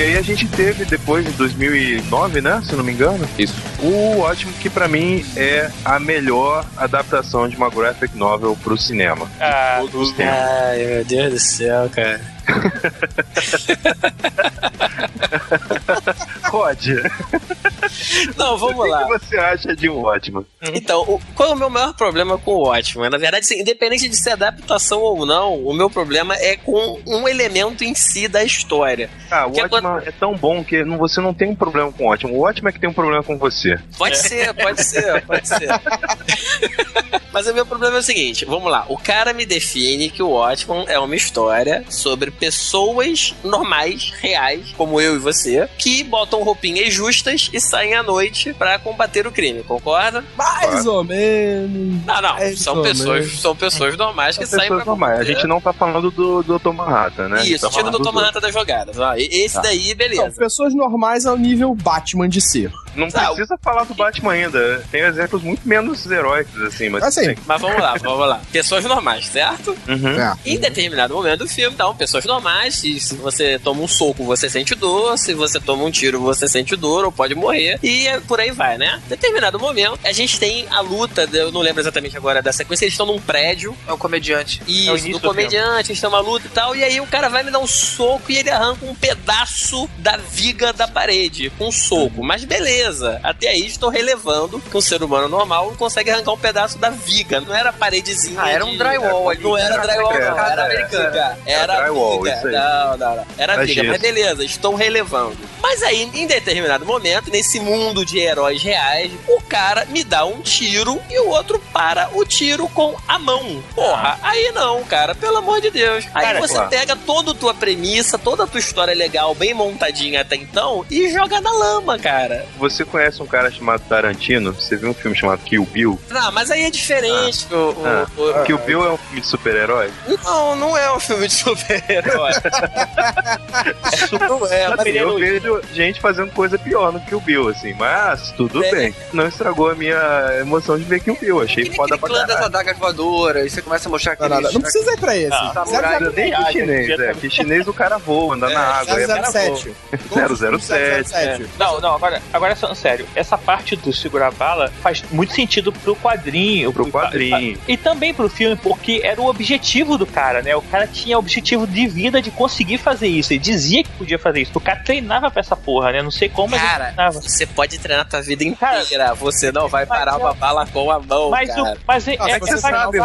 E aí a gente teve depois, em 2009, né? Se não me engano, Isso. o ótimo que pra mim é a melhor adaptação de uma graphic novel pro cinema. Ah, Todos os tempos. Ai, meu Deus do céu, cara. [laughs] Rod, Não, o vamos que lá. que você acha de um ótimo? Então, o- qual é o meu maior problema com o Watchmen? Na verdade, assim, independente de ser adaptação ou não, o meu problema é com um elemento em si da história. Ah, o Que ótimo é tão bom que não- você não tem um problema com o ótimo. O ótimo é que tem um problema com você. Pode ser, pode ser, pode ser. [laughs] Mas o meu problema é o seguinte, vamos lá. O cara me define que o Watchmen é uma história sobre pessoas normais, reais, como eu e você, que botam roupinhas justas e saem à noite pra combater o crime, concorda? Mais ou menos. Não, não. Mais São pessoas, menos. são pessoas normais que São saem pra pessoas normais. A gente não tá falando do, do Dr. Manhattan, né? Isso, tá tira Tomata das jogadas. ó. E- Esse Tá. daí, São beleza. pessoas normais ao nível Batman de ser. Não precisa falar do Batman ainda. Tem exemplos muito menos heróicos, assim, mas. Assim, Mas vamos lá, vamos lá. Pessoas normais, certo? Uhum. é. Em determinado momento do filme, então, pessoas normais, e se você toma um soco, você sente dor, se você toma um tiro, você sente dor ou pode morrer, e é por aí vai, né? Determinado momento, a gente tem a luta, eu não lembro exatamente agora da sequência, eles estão num prédio, É o comediante. e É o isso, do do comediante, eles têm uma luta e tal, e aí o cara vai me dar um soco e ele arranca um pedaço da viga da parede, com um soco. Mas beleza, até aí estou relevando que um ser humano normal não consegue arrancar um pedaço da viga, não era paredezinha. Ah, era um de- drywall ali. Não era drywall, não, era É, viga. Era drywall, viga. isso aí. Não, não, não. Era Era viga, mas beleza, estou relevando. Mas aí, em determinado momento, nesse mundo de heróis reais, o cara me dá um tiro e o outro para o tiro com a mão. Porra, aí não, cara, pelo amor de Deus. Aí Cara, você claro. pega toda a tua premissa, toda a tua história legal, bem montadinha até então, e joga na lama, cara. Você conhece um cara chamado Tarantino? Você viu um filme chamado Kill Bill? Não, mas aí é diferente. o- o- Ah, o- Kill Bill é um filme de super-herói? Não, não é um filme de super-herói. não é, mas Assim, eu vejo gente fazendo coisa pior no Kill Bill, assim, mas tudo É. bem. Não estragou a minha emoção de ver Kill Bill. Achei Que nem foda aquele pra clã das caralho. adagas voadoras, aí você começa a mostrar Não, aqueles... não, não precisa ir pra esse. Ah, Zero, samurai Tem que chinês, é. Que chinês o cara voa, anda na água. É, 007. 007. Não, não, agora, agora falando sério, essa parte do segurar a bala faz muito sentido pro quadrinho. Pro quadrinho. E também pro filme, porque era o objetivo do cara, né? O cara tinha objetivo de vida de conseguir fazer isso. Ele dizia que podia fazer isso. O cara treinava pra essa porra, né? Não sei como, mas ele Cara, treinava. você pode treinar tua vida inteira. Você não vai parar uma bala com a mão, Mas, cara. o, mas é, é você você sabe,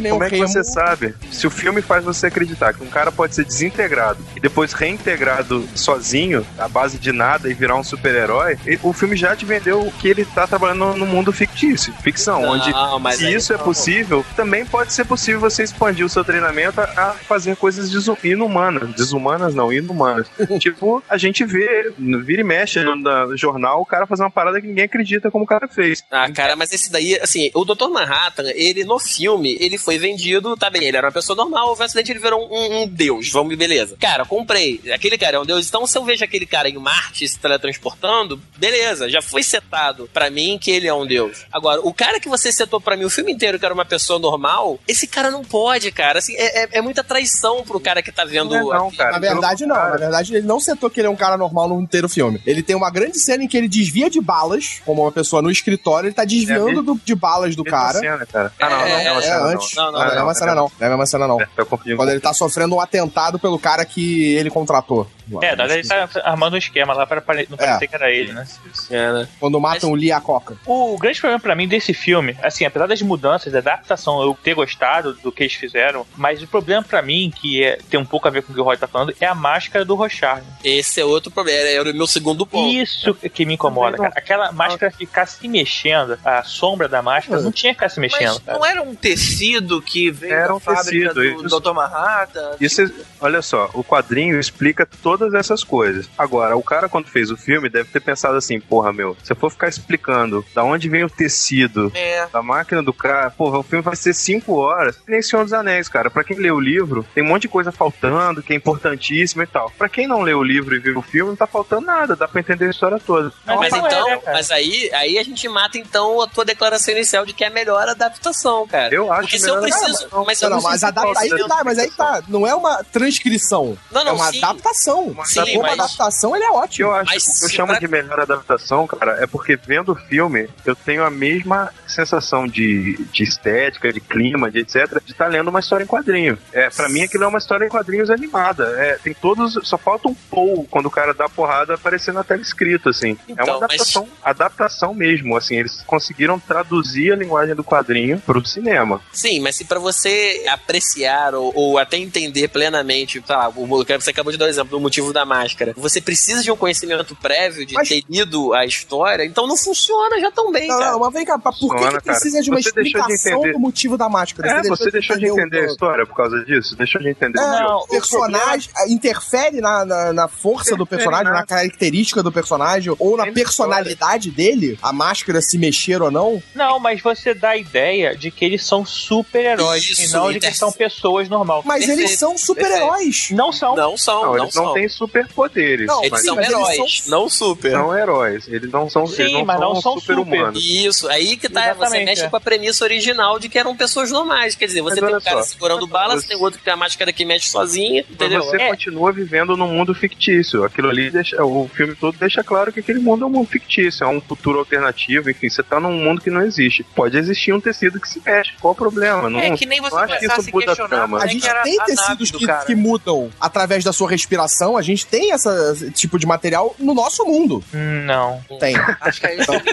nem Como é que você sabe? Se o filme faz você acreditar que um cara pode ser desintegrado e depois reintegrado sozinho, à base de nada e virar um super-herói, e- o filme já te vendeu que ele tá trabalhando no- mundo fictício, ficção, onde Não, mas se isso é não. possível, também pode ser possível você expandir o seu treinamento a, a fazer coisas desu- inumanas. Desumanas não, inumanas. [laughs] tipo, a gente vê, vira e mexe no, no jornal, o cara fazer uma parada que ninguém acredita como o cara fez. Ah, cara, mas esse daí, assim, o Dr. Manhattan, ele no filme, ele foi vendido, tá bem, ele era uma pessoa normal, houve um acidente, ele virou um, um deus, vamos, beleza. Cara, comprei, aquele cara é um deus, então se eu vejo aquele cara em Marte se teletransportando, beleza, já foi setado pra mim que ele é um deus. Agora, o cara que você setou pra mim o filme inteiro, que era uma pessoa normal, esse cara não pode, cara, assim, é, é- é muita traição pro cara que tá vendo... Não é não, cara. Na verdade, não. Na verdade, ele não setou que ele é um cara normal no inteiro filme. Ele tem uma grande cena em que ele desvia de balas, como uma pessoa no escritório, ele tá desviando mesmo- do- de balas do cara. cena, cara. Ah, não, não, É, é, É, cena, não. antes. Não, não, Não, não, é a mesma cena, não. Não é a mesma cena, não. É, Quando ele tá sofrendo um atentado pelo cara que ele contratou. É, na verdade ele tá armando um esquema lá para pare- não É. parecer que era ele, né? É, né? Quando matam o Lee e a Coca. O grande problema pra mim desse filme, assim, apesar das mudanças, da adaptação, eu ter gostado do que eles fizeram, mas o problema pra mim, que é, tem um pouco a ver com o que o Roy tá falando, é a máscara do Rochard. Esse é outro problema, era o meu segundo ponto. Isso que me incomoda, cara. Aquela máscara ficar se mexendo, a sombra da máscara não tinha que ficar se mexendo. Mas não era um tecido que veio Era da um fábrica tecido, do isso. Dr. Manhattan? Isso, é- olha só, o quadrinho explica todas essas coisas. Agora, o cara quando fez o filme deve ter pensado assim, porra, meu, se eu for ficar explicando da onde vem o tecido, É. da máquina do cara, porra, o filme vai ser cinco horas. Nem Senhor dos Anéis, cara. Pra quem lê o livro, tem um monte de coisa faltando, que é importantíssima e tal. Pra quem não lê o livro e viu o filme, não tá faltando nada, dá pra entender a história toda. Mas não é, então, né, cara? mas aí, aí a gente mata então a tua declaração inicial de que é a melhor adaptação, cara. Eu acho Porque se eu melhor preciso, adaptação. mas Não, mas adapta, aí que tá, mas aí tá. Não é uma transcrição. Não, não, é uma sim. adaptação. Sim, Como mas- adaptação, ele é ótimo. eu acho, Mas o que eu chamo pra- de melhor adaptação, cara, é porque vendo o filme, eu tenho a mesma sensação de, de estética, de clima, de etc, de estar lendo uma história em quadrinho. É, para mim aquilo é uma história em quadrinhos animada. É, tem todos, só falta um pou quando o cara dá porrada aparecer na tela escrito, assim. é Então, uma adaptação, adaptação mesmo, assim, eles conseguiram traduzir a linguagem do quadrinho pro cinema. Sim, mas se pra você apreciar ou, ou até entender plenamente, tá, o, o que você acabou de dar o exemplo do motivo da máscara, você precisa de um conhecimento prévio de Mas- ter lido a história, então não funciona já tão bem, Não, cara. não, mas vem cá, por que, Funciona, que precisa cara. de uma Você deixou de explicação entender. do motivo da máscara? É, você deixou de entender a o- história por causa disso? Deixou de entender É, o Não, o personagem interfere na, na, na força do Interfere personagem, nada. na característica do personagem, ou na Tem personalidade dele, a máscara se mexer ou não. Não, mas você dá a ideia de que eles são super-heróis e não de que são pessoas normais. Mas Perfeito, eles são super-heróis. Não são. Não são, Não, não, eles são. Têm superpoderes. Não, Eles mas são mas eles heróis, são- não super. são heróis. Eles não são, Sim, eles não mas não são são super-humanos. Isso, aí que tá, você Exatamente, mexe é. com a premissa original de que eram pessoas normais. Quer dizer, você Mas tem um cara só, segurando bala, você- você tem outro que tem a máscara que mexe sozinha, Mas entendeu? você É. continua vivendo num mundo fictício. Aquilo ali, deixa, o filme todo deixa claro que aquele mundo é um mundo fictício, é um futuro alternativo, enfim, você tá num mundo que não existe. Pode existir um tecido que se mexe, qual o problema? Não, É que nem você não acho que começar a isso se muda a trama. é gente tem tecidos que, que mudam através da sua respiração. A gente tem essa- esse tipo de material no nosso mundo. Não. Tem. Acho que é isso. Que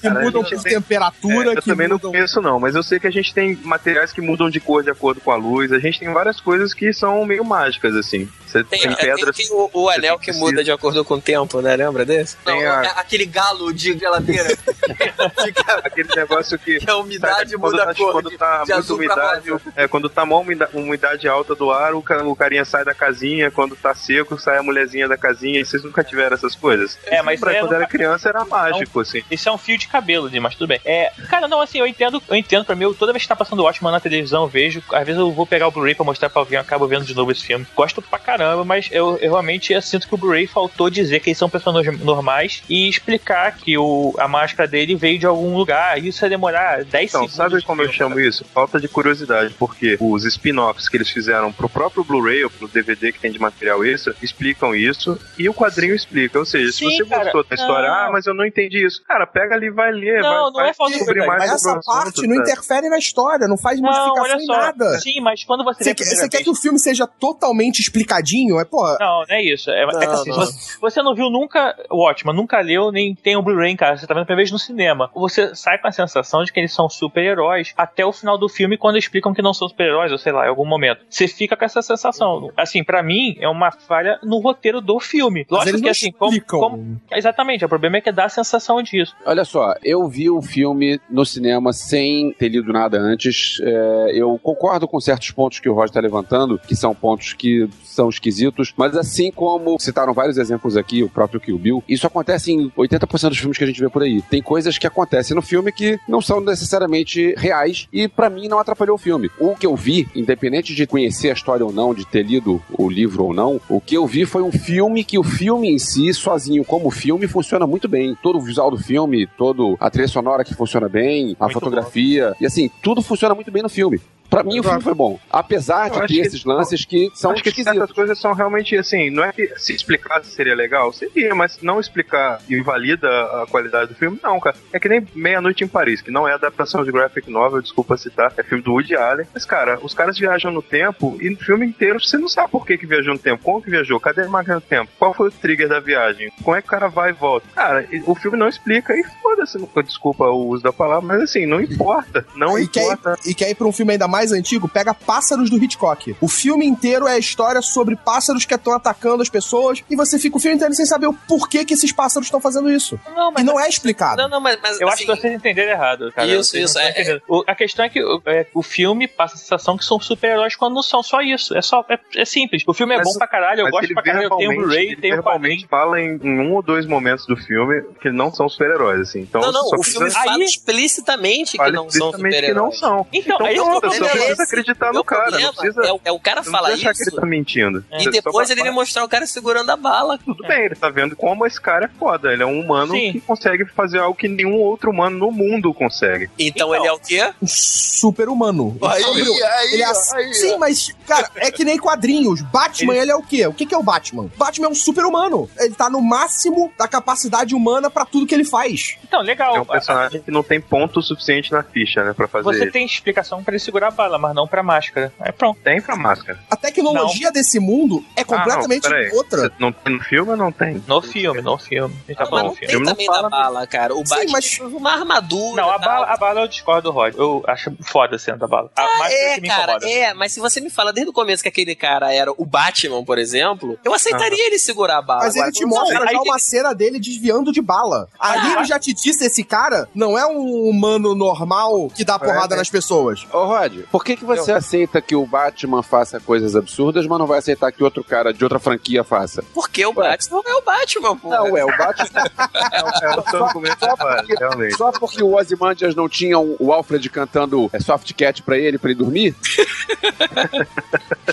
Cara, [laughs] a mudam gente por tem- temperatura, É, eu que também mudam... não penso não, mas eu sei que a gente tem materiais que mudam de cor de acordo com a luz, a gente tem várias coisas que são meio mágicas, assim. Você Tem, tem, é, tem- pedras. tem o, o anel que precisa- muda de acordo com o tempo, né? Lembra desse? Tem Não, a- é aquele galo de geladeira. [laughs] Fica- [laughs] Aquele negócio que. que a umidade quando muda tá, a cor. quando tá de pra umidade, é, quando tá uma umida- umidade alta do ar, o, o carinha sai da casinha, quando tá seco, sai a mulherzinha da casinha, e vocês nunca tiveram essas coisas? É, mas pra é, quando era criança era mágico, assim. Isso é um fio de cabelo, mas tudo bem. É, cara, não, assim, eu entendo, eu entendo pra mim, eu- toda vez que tá passando Watchmen na televisão, eu vejo, às vezes eu vou pegar o Blu-ray pra mostrar pra alguém, eu acabo vendo de novo esse filme. Gosto pra caramba, mas eu, eu realmente sinto que o Blu-ray faltou dizer que eles são pessoas normais e explicar que o, a máscara dele veio de algum lugar. Isso ia demorar 10 Então, segundos. sabe de como eu chamo isso? Falta de curiosidade, porque os spin-offs que eles fizeram pro próprio Blu-ray ou pro DVD que tem de material extra explicam isso e o quadrinho explica. Ou seja, Sim, se você cara, gostou da história, não. ah, mas eu não entendi isso. Cara, pega ali e vai ler. Não, vai, não é falta de descobrir curiosidade. mais Essa sobre o parte não interfere na história, não faz Não, modificação olha em só. nada. Sim, mas quando você Você, quer, quer que o filme seja totalmente explicadinho? É, porra, Não, não é isso. É, é que Não, assim, não. se você, você não viu nunca o Watchman, nunca leu, nem tem o Blu-ray em casa, você tá vendo a primeira vez no cinema. Você sai com a sensação de que eles são super-heróis até o final do filme, quando explicam que não são super-heróis, ou sei lá, em algum momento. Você fica com essa sensação. Assim, pra mim, é uma falha no roteiro do filme. mas Lógico eles que não assim, como, como- Exatamente, o problema é que dá a sensação disso. Olha só, eu vi o filme no cinema sem ter lido nada antes. É, eu concordo com certos pontos que o Roger está levantando, que são pontos que são esquisitos, mas assim como citaram vários exemplos aqui, o próprio Kill Bill, isso acontece em 80% dos filmes que a gente vê por aí. Tem coisas que acontecem no filme que não são necessariamente reais e pra mim não atrapalhou o filme. O que eu vi, independente de conhecer a história ou não, de ter lido o livro ou não, o que eu vi foi um filme que o filme em si, sozinho como filme, funciona muito bem. Todo o visual do filme, todo a trilha sonora que funciona bem, a Muito fotografia, e assim, tudo funciona muito bem no filme. Pra mim, o filme foi bom. Apesar Eu de ter que- esses lances que são Acho que certas coisas são realmente assim, não é que se explicasse seria legal, seria, mas não explicar invalida a qualidade do filme, não, cara. É que nem Meia-Noite em Paris, que não é adaptação de graphic novel, desculpa citar, é filme do Woody Allen. Mas, cara, os caras viajam no tempo e no filme inteiro você não sabe por que, que viajou no tempo, como que viajou, cadê a máquina do tempo, qual foi o trigger da viagem, como é que o cara vai e volta. Cara, e- o filme não explica e foda-se, desculpa o uso da palavra, mas assim, não importa, não e quer, importa. ir, e quer ir pra um filme ainda mais antigo? Pega Pássaros do Hitchcock. O filme inteiro é a história sobre pássaros que estão atacando as pessoas e você fica o filme inteiro sem saber o porquê que esses pássaros estão fazendo isso. Não, E não é explicado. Não, não, mas, mas Eu acho assim, que vocês entenderam errado, cara. Isso, Vocês isso, é- entendendo. O- a questão é que o, é, o filme passa a sensação que são super-heróis quando não são só isso. É só é, é simples. O filme é Mas bom pra caralho, eu Mas gosto pra caralho, eu tenho o ele tenho o quadrinho. fala em, em um ou dois momentos do filme que não são super-heróis, assim. Então, não, não, só o precisa- filme fala Aí- explicitamente que fala não são explicitamente que não super-heróis. são. Então, Então, é isso que eu tô. Precisa acreditar no cara, problema não precisa, é, o- é o cara falar achar que isso ele tá mentindo. e Você depois ele fala- mostrar o cara segurando a bala. Tudo bem, ele tá vendo como esse cara é foda. Ele é um humano Sim. que consegue fazer algo que nenhum outro humano no mundo consegue. Então, Então. ele é o quê? Um super-humano. Aí, Sobre- aí, ele é- aí, Sim, mas, cara, é que nem quadrinhos. Batman, ele, é o quê? O que, que é o Batman? Batman é um super-humano. Ele tá no máximo da capacidade humana pra tudo que ele faz. Então, legal. É um personagem que não tem ponto suficiente na ficha, né, pra fazer Você isso. tem explicação pra ele segurar a bala, mas não pra máscara. É pronto. Tem pra máscara. A tecnologia desse mundo é completamente ah, não, outra. Você não tem no filme ou não tem? No filme, no filme. A gente tá Mas falando não do tem filme. não também fala da bala, cara. O Sim, Batman mas- tem uma armadura. Não, a bala, a bala eu discordo do Rod. Eu acho foda a cena da bala. A máscara É, que me cara, é, mas se você me fala desde o começo que aquele cara era o Batman, por exemplo, eu aceitaria ele segurar a bala. Mas ele te mostra já tem- uma cena dele desviando de bala. Ali Ah. ele já te disse, esse cara não é um humano normal que dá porrada é. nas pessoas. Ô, Rod, por que, que você aceita que o Batman faça coisas absurdas, mas não vai aceitar que outro cara de outra franquia faça? Porque o Batman é o Batman, pô. Não, é, o Batman. [laughs] É o seu argumento é válido, realmente. Só porque o Ozymandias não tinha um- o Alfred cantando é, Soft Cat pra ele, pra ele dormir? [laughs]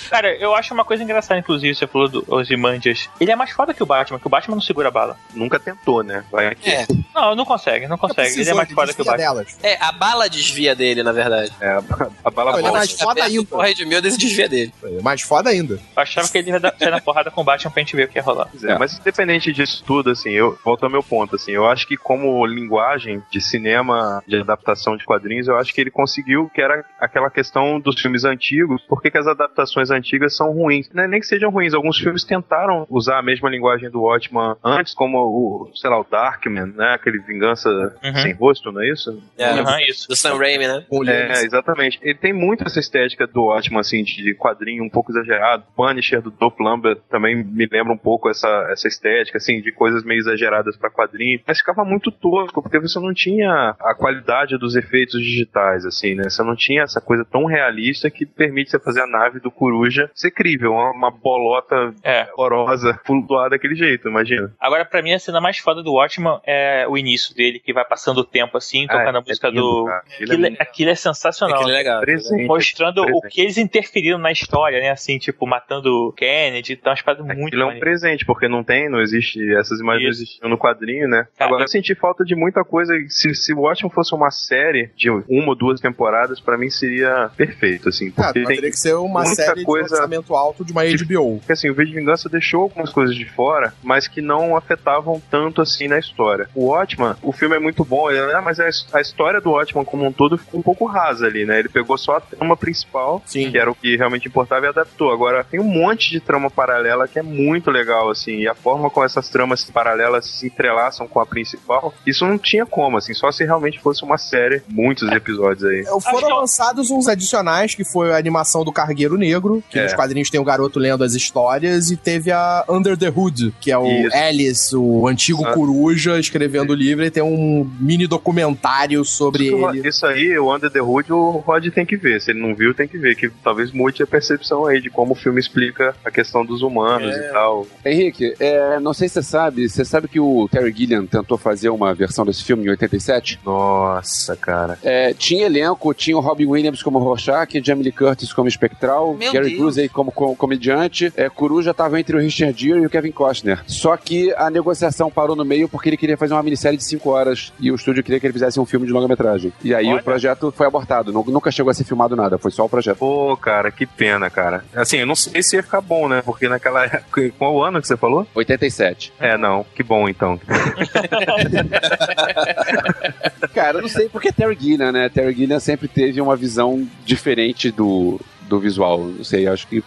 Cara, eu acho uma coisa engraçada, inclusive, você falou do Ozymandias. Ele é mais foda que o Batman, que o Batman não segura a bala. Nunca tentou, né? Vai aqui. É, Não, não consegue, não consegue. Ele é mais foda que o Batman. delas. é, a bala desvia dele, na verdade. É, a, a bala Não, ele é mais foda ainda. Correio de mil desse desvia dele. É Mais foda ainda. Eu achava que ele ia dar- sair na porrada com o Batman pra gente ver o que ia rolar. É, Mas independente disso tudo, assim, eu volto ao meu ponto, assim, eu acho que como linguagem de cinema, de adaptação de quadrinhos, eu acho que ele conseguiu que era aquela questão dos filmes antigos, por que as adaptações antigas são ruins? Não é nem que sejam ruins, alguns filmes tentaram usar a mesma linguagem do Watchman antes, como o, sei lá, o Darkman, né, aquele Vingança Uhum. sem rosto, não é isso? É, Aham, isso. Do Sam Raimi, né? É, exatamente. Ele tem muito essa estética do ótimo, assim, de quadrinho um pouco exagerado. Punisher do Lambert também me lembra um pouco essa, essa estética, assim, de coisas meio exageradas para quadrinho. Mas ficava muito tosco, porque você não tinha a qualidade dos efeitos digitais, assim, né? Você não tinha essa coisa tão realista que permite você fazer a nave do Coruja ser crível, uma, uma bolota É. horrorosa flutuar daquele jeito, imagina. Agora, pra mim, a cena mais foda do Watchman é o início dele, que vai passando o tempo assim, tocando Ah, a música é lindo, do. Aquilo é Aquilo, é, muito aquilo é sensacional. Aquilo é legal. Presente. Mostrando o presente. que eles interferiram na história, né? Assim, tipo, matando o Kennedy, então umas paradas muito Aquilo é um presente, porque não tem, não existe, essas imagens não Isso. existiam no quadrinho, né? Cara, Agora eu- eu senti falta de muita coisa. Se, se o Watchmen fosse uma série de uma ou duas temporadas, pra mim seria perfeito, assim. Ah, Porque mas tem. teria que ser uma série coisa- de orçamento alto de uma HBO. Porque assim, o V de Vingança deixou algumas coisas de fora, mas que não afetavam tanto assim na história. O Watchman, o filme é muito bom, ele- ah, mas a, his- a história do Watchman como um todo ficou um pouco rasa ali, né? Ele pegou só a trama principal, Sim. que era o que realmente importava e adaptou. Agora, tem um monte de trama paralela que é muito legal, assim, e a forma como essas tramas paralelas se entrelaçam com a principal, isso não tinha como, assim, só se realmente fosse uma série, muitos episódios aí. É, Foram lançados uns adicionais, que foi a animação do Cargueiro Negro, que É. nos quadrinhos tem o garoto lendo as histórias, e teve a Under the Hood, que é o Isso. Alice, o antigo Ah. coruja, escrevendo o livro, e tem um mini documentário sobre Isso, ele. isso aí, o Under the Hood, o Rod tem que ver. Se ele não viu, tem que ver. Que talvez mude a percepção aí de como o filme explica a questão dos humanos É. e tal. Henrique, é, não sei se você sabe, você sabe que o Terry Gilliam tentou fazer uma versão desse filme em 87? Nossa, cara. É, tinha elenco, tinha o Robin Williams como Rorschach, Jamie Lee Curtis como Espectral, Meu Gary. Busey como co- comediante, é, Coruja tava entre o Richard Gere e o Kevin Costner. Só que a negociação parou no meio porque ele queria fazer uma minissérie de 5 horas e o estúdio queria que ele fizesse um filme de longa-metragem. E aí Olha. o projeto foi abortado, nu- nunca chegou a ser filmado nada, foi só o projeto. Pô, cara, que pena, cara. Assim, eu não sei se ia ficar bom, né? Porque naquela época. Qual o ano que você falou? 87. É, não. Que bom, então. [laughs] Cara, eu não sei porque Terry Gilliam, né? Terry Gilliam sempre teve uma visão diferente do, do visual. Não sei, acho que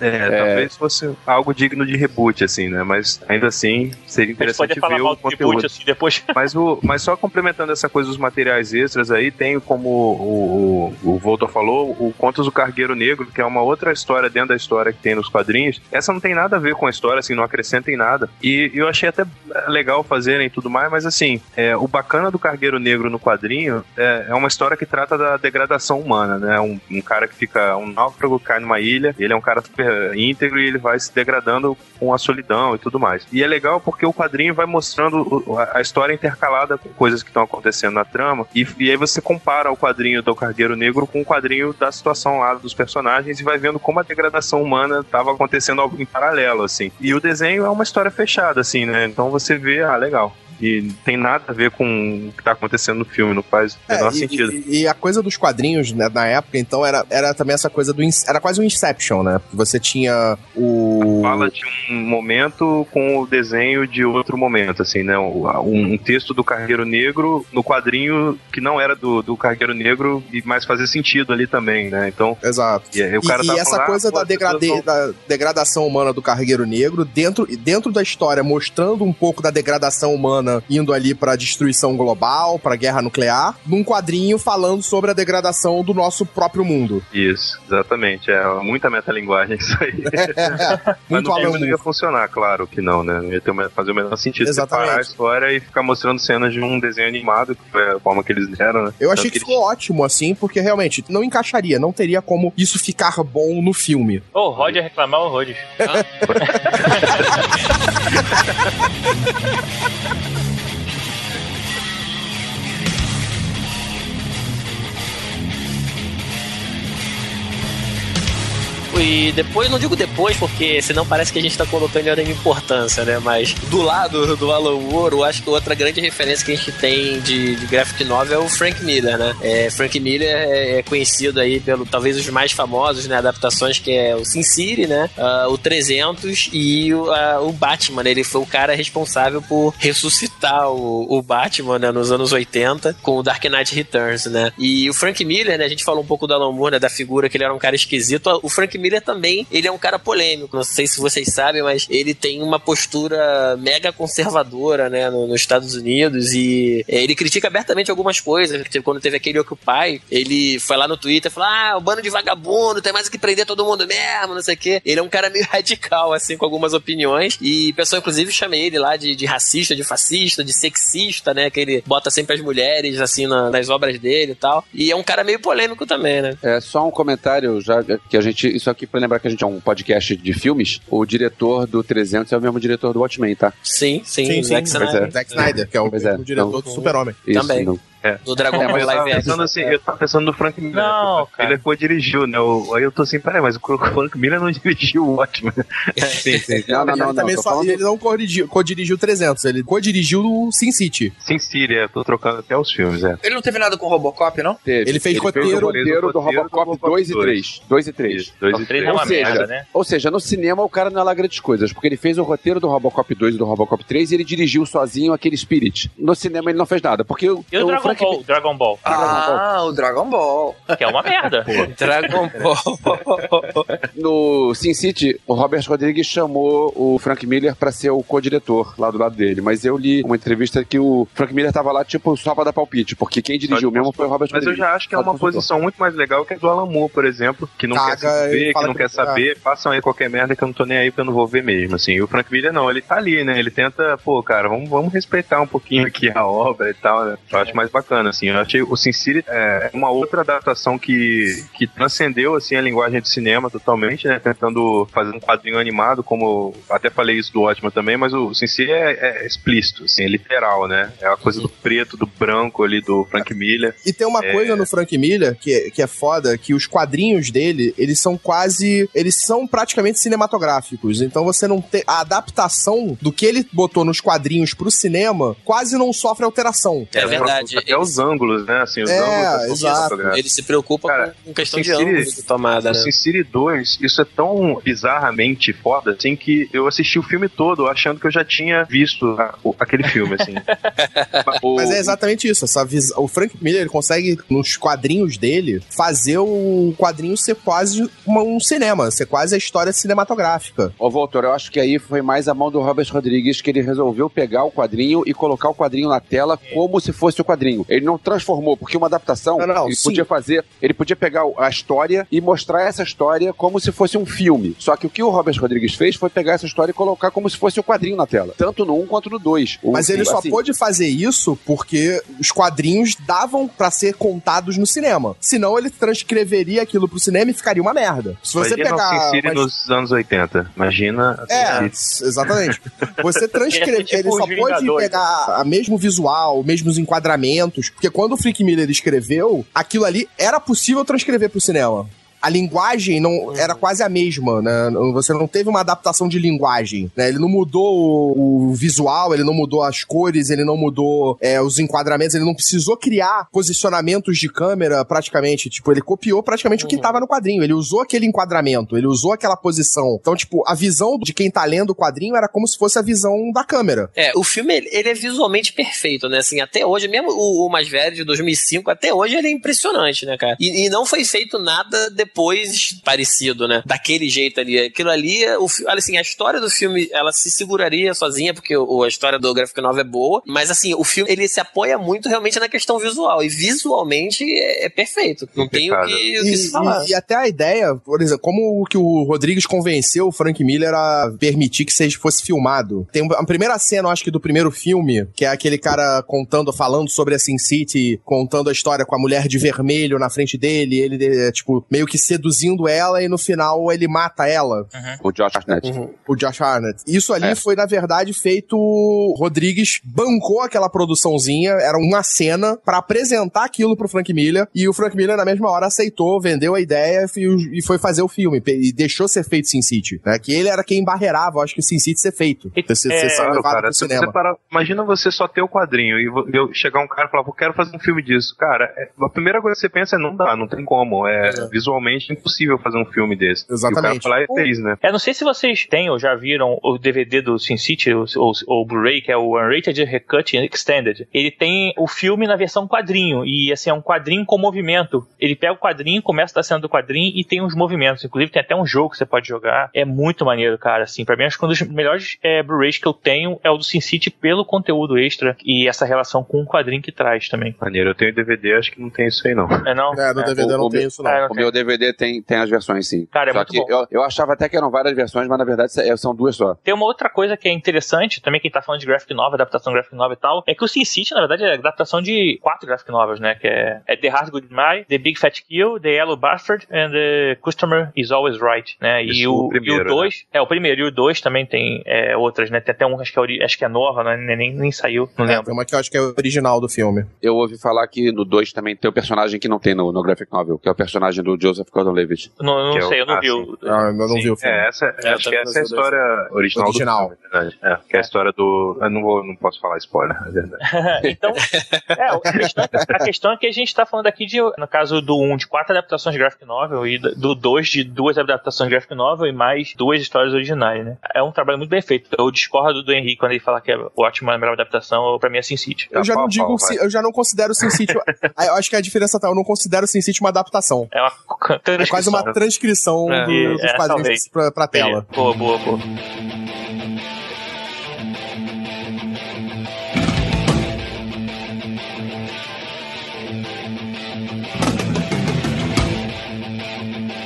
É, talvez fosse algo digno de reboot, assim, né? Mas ainda assim, seria interessante ver o do conteúdo. reboot assim depois. [laughs] Mas, o, mas só complementando essa coisa dos materiais extras aí, tem como o, o, o Voltor falou, o Contos do Cargueiro Negro, que é uma outra história dentro da história que tem nos quadrinhos. Essa não tem nada a ver com a história, assim, não acrescenta em nada. E eu achei até legal fazerem e tudo mais, mas assim, é, o bacana do Cargueiro Negro no quadrinho é, é uma história que trata da degradação humana, né? Um, um cara que fica, um náufrago cai numa ilha, ele é um cara super íntegro e ele vai se degradando com a solidão e tudo mais. E é legal porque o quadrinho vai mostrando a história intercalada com coisas que estão acontecendo na trama, e, e aí você compara o quadrinho do Cargueiro Negro com o quadrinho da situação lá dos personagens e vai vendo como a degradação humana estava acontecendo em paralelo, assim. E o desenho é uma história fechada, assim, né? Então você vê, ah, legal. E tem nada a ver com o que tá acontecendo no filme, não faz o É, menor e, sentido. e- e a coisa dos quadrinhos, né, na época, então, era, era também essa coisa do. Era quase um Inception, né? Você tinha o. Fala de um momento com o desenho de outro momento, assim, né? Um, um texto do Cargueiro Negro no quadrinho que não era do, do Cargueiro Negro, e mas fazia sentido ali também, né? Então, Exato. e cara e, tá e essa falando, ah, coisa pô, da, vão- da degradação humana do cargueiro negro, dentro, dentro da história, mostrando um pouco da degradação humana indo ali pra destruição global, pra guerra nuclear, num quadrinho falando sobre a degradação do nosso próprio mundo. Isso, exatamente. É muita metalinguagem isso aí. [laughs] Mas Muito no filme não ia funcionar, claro que não, né? Não ia ter fazer o menor sentido Exatamente. separar a história e ficar mostrando cenas de um desenho animado, que foi a forma que eles deram, né? Eu achei Tanto que ficou ótimo, assim, porque realmente não encaixaria, não teria como isso ficar bom no filme. Ô, o Rod ia reclamar horrores. [laughs] [laughs] E depois, não digo depois, porque senão parece que a gente tá colocando em importância, né? Mas do lado do Alan Moore, eu acho que outra grande referência que a gente tem de, de graphic novel é o Frank Miller, né? É, Frank Miller é, é conhecido aí pelo, talvez os mais famosos, né? Adaptações que é o Sin City, né? Ah, o 300 e o, ah, o Batman, né? Ele foi o cara responsável por ressuscitar o, o Batman, né? Nos anos 80 com o Dark Knight Returns, né? E o Frank Miller, né? A gente falou um pouco do Alan Moore, né? Da figura que ele era um cara esquisito. O Frank Miller também, ele é um cara polêmico. Não sei se vocês sabem, mas ele tem uma postura mega conservadora, né, no, nos Estados Unidos e é, ele critica abertamente algumas coisas. Tipo, quando teve aquele Occupy, ele foi lá no Twitter e falou: ah, o bando de vagabundo, tem mais que prender todo mundo mesmo, não sei o quê. Ele é um cara meio [laughs] radical, assim, com algumas opiniões. E o pessoal, inclusive, chama ele lá de, de racista, de fascista, de sexista, né? Que ele bota sempre as mulheres, assim, na, nas obras dele e tal. E é um cara meio polêmico também, né? É só um comentário, já que a gente. Isso aqui pra lembrar que a gente é um podcast de filmes. O diretor do 300 é o mesmo diretor do Watchmen, tá? Sim, sim, Sim, o sim, Zack Snyder. é. Zack Snyder, que é o, é, o diretor então- do Super-Homem. Isso, Também. não- Do Dragon É, Ball eu Live pensando Action. assim, eu tava pensando no Frank Miller. Não, o Frank Miller co-dirigiu, né? O- aí eu tô assim, peraí, mas o Frank Miller não [laughs] dirigiu o Watchmen. Sim, sim. Não, não, ele não, não, também só, falando- ele não co-dirigiu, co-dirigiu 300, ele co-dirigiu o Sin City. Sim, Siri, eu tô trocando até os filmes, é. Ele não teve nada com o Robocop, não? Teve. Ele fez roteiro- o roteiro do roteiro do Robocop Robocop 2 e 2. 3. 2 e 3. Isso, dois O e três três. é uma Ou seja, merda, né? Ou seja, no cinema o cara não é lá grandes coisas, porque ele fez o roteiro do Robocop 2 e do Robocop 3 e ele dirigiu sozinho aquele Spirit. No cinema ele não fez nada, porque o, E o Dragon Frank- Ball? Dragon Ball. Ah, o Dragon Ball. Que é uma merda. [laughs] Dragon Ball. No Sin City, o Robert Rodrigues chamou o Frank Miller pra ser o co-diretor lá do lado dele, mas eu li uma entrevista que o Frank Miller tava lá tipo só pra dar palpite, porque quem dirigiu mesmo foi o Robert Mas eu Rodrigues. já acho que é uma posição muito mais legal que a do Alan Moore, por exemplo, que não Caga quer se ver, que não que- quer saber, façam aí qualquer merda que eu não tô nem aí porque eu não vou ver mesmo, assim. E o Frank Miller não, ele tá ali, né? Ele tenta, pô, cara, vamos, vamos respeitar um pouquinho aqui a obra e tal, né? Eu acho mais bacana, assim. Eu achei o Sin City é uma outra adaptação que, que transcendeu, assim, a linguagem de cinema totalmente, né? Tentando fazer um quadrinho animado, como eu até falei isso do Ótimo também, mas o Sin City é, é explícito, assim, é literal, né? É a coisa do preto, do branco ali, do Frank Miller. E tem uma É. coisa no Frank Miller que, é- que é foda, que os quadrinhos dele, eles são quase. Eles são praticamente cinematográficos. Então você não tem. A adaptação do que ele botou nos quadrinhos pro cinema quase não sofre alteração. É verdade. Até os ângulos, né? Assim, os É, ângulos exato. fotográficos. Ele se preocupa Cara, com questão de Sin City- ângulo de tomada, né? Sin City 2, isso é tão bizarramente foda, assim, que eu assisti o filme todo achando que eu já tinha visto a- o- aquele filme, assim. [laughs] O- Mas é exatamente isso. Essa. O Frank Miller ele consegue, nos quadrinhos dele, fazer o quadrinho ser quase uma- um cinema, ser quase a história cinematográfica. Ô, Voltor, eu acho que aí foi mais a mão do Robert Rodrigues que ele resolveu pegar o quadrinho e colocar o quadrinho na tela como se fosse o quadrinho. Ele não transformou, porque uma adaptação, Não, não, ele sim. podia fazer, ele podia pegar a história e mostrar essa história como se fosse um filme. Só que o que o Robert Rodrigues fez foi pegar essa história e colocar como se fosse o quadrinho na tela. Tanto no 1 quanto no 2. O- Mas ele só assim, pôde fazer isso porque os quadrinhos davam pra ser contados no cinema. Senão ele transcreveria aquilo pro cinema e ficaria uma merda. Se você Imagina o pegar. Uma- nos anos 80. Imagina. É, exatamente. Você [laughs] transcrever, Tipo ele só os pode Vingadores. pegar a mesmo visual, mesmos enquadramentos, porque quando o Frank Miller escreveu, aquilo ali era possível transcrever pro cinema. A linguagem não era quase a mesma, né? Você não teve uma adaptação de linguagem, né? Ele não mudou o, visual, ele não mudou as cores, ele não mudou é, os enquadramentos, ele não precisou criar posicionamentos de câmera praticamente. Tipo, ele copiou praticamente o que tava no quadrinho. Ele usou aquele enquadramento, ele usou aquela posição. Então, tipo, a visão de quem tá lendo o quadrinho era como se fosse a visão da câmera. É, o filme ele, ele é visualmente perfeito, né? Assim, até hoje, mesmo o, o mais velho de 2005, até hoje ele é impressionante, né, cara? E, e não foi feito nada depois parecido, né? Daquele jeito ali. Aquilo ali, o, fi- olha assim, a história do filme, ela se seguraria sozinha, porque o, a história do Graphic Novel é boa, mas assim, o filme, ele se apoia muito realmente na questão visual, e visualmente é, é perfeito. Não tem o que, o que se falar. e- e até a ideia, por exemplo, como o que o Rodrigues convenceu o Frank Miller a permitir que seja fosse filmado. Tem a primeira cena, eu acho que do primeiro filme, que é aquele cara contando, falando sobre a Sin City, contando a história com a mulher de vermelho na frente dele, ele, é, tipo, meio que seduzindo ela e no final ele mata ela. O Josh Hartnett. O Josh Harnett. Isso ali É. foi, na verdade, feito. Rodrigues bancou aquela produçãozinha, era uma cena pra apresentar aquilo pro Frank Miller. E o Frank Miller, na mesma hora, aceitou, vendeu a ideia e, foi fazer o filme. E deixou ser feito Sin City. Né? Que ele era quem barreirava, eu acho que o Sin City ser feito. Ser, ser, ser Claro, cara, se cinema. você parar- imagina você só ter o quadrinho e eu chegar um cara e falar, eu quero fazer um filme disso. Cara, é- a primeira coisa que você pensa é não dá, não tem como. É, Visualmente tecnicamente impossível fazer um filme desse. Exatamente. E o cara lá e fez, né? É, não sei se vocês têm ou já viram o DVD do Sin City, ou o Blu-ray, que é o Unrated Recut Extended. Ele tem o filme na versão quadrinho, e assim, é um quadrinho com movimento. Ele pega o quadrinho, começa da cena do quadrinho e tem os movimentos. Inclusive tem até um jogo que você pode jogar. É muito maneiro, cara. Assim, pra mim, acho que um dos melhores é, Blu-rays que eu tenho é o do Sin City pelo conteúdo extra e essa relação com o quadrinho que traz também. Maneiro, eu tenho DVD, acho que não tem isso aí não. É não? É, no DVD o- não o tem meu- isso, não. É, não O meu DVD tem, tem as versões, sim. Cara, é só muito que bom. eu, eu achava até que eram várias versões, mas na verdade é- são duas só. Tem uma outra coisa que é interessante, também quem tá falando de graphic novel, adaptação de graphic novel e tal, é que o Sin City, na verdade, é adaptação de quatro graphic novels, né? Que é, é The Hard Goodbye, The Big Fat Kill, The Yellow Bastard and The Customer is Always Right, né? Isso, e o o, primeiro, e o dois, é o primeiro, e o dois também tem é, outras, né? Tem até um, acho que é, acho que é nova, né? nem, nem saiu, não É, lembro. tem uma que eu acho que é original do filme. Eu ouvi falar que no 2 também tem o personagem que não tem no, no graphic novel, que é o personagem do Joseph Gordon-Levitt. Não, não Que é o- sei, eu não ah, vi sim. o. Ah, eu não Sim, vi o filme. É, essa, É, acho que essa é a história original, Original. do filme, na verdade. É, que é a história do... Eu não, vou, não posso falar spoiler, é verdade. [laughs] então, é, a, questão, a questão é que a gente tá falando aqui de, no caso do 1, de quatro adaptações de graphic novel e do 2 de duas adaptações de graphic novel e mais duas histórias originais, né? É um trabalho muito bem feito. Eu discordo do Henrique quando ele fala que é ótima a melhor adaptação, pra mim é Sin City. Eu já Pau, não digo, eu já não considero o Sin City. [laughs] Ah, eu acho que a diferença tá, eu não considero o Sin City uma adaptação. É uma É quase uma transcrição É. do- dos É, quadrinhos pra, pra tela. Boa, boa, boa.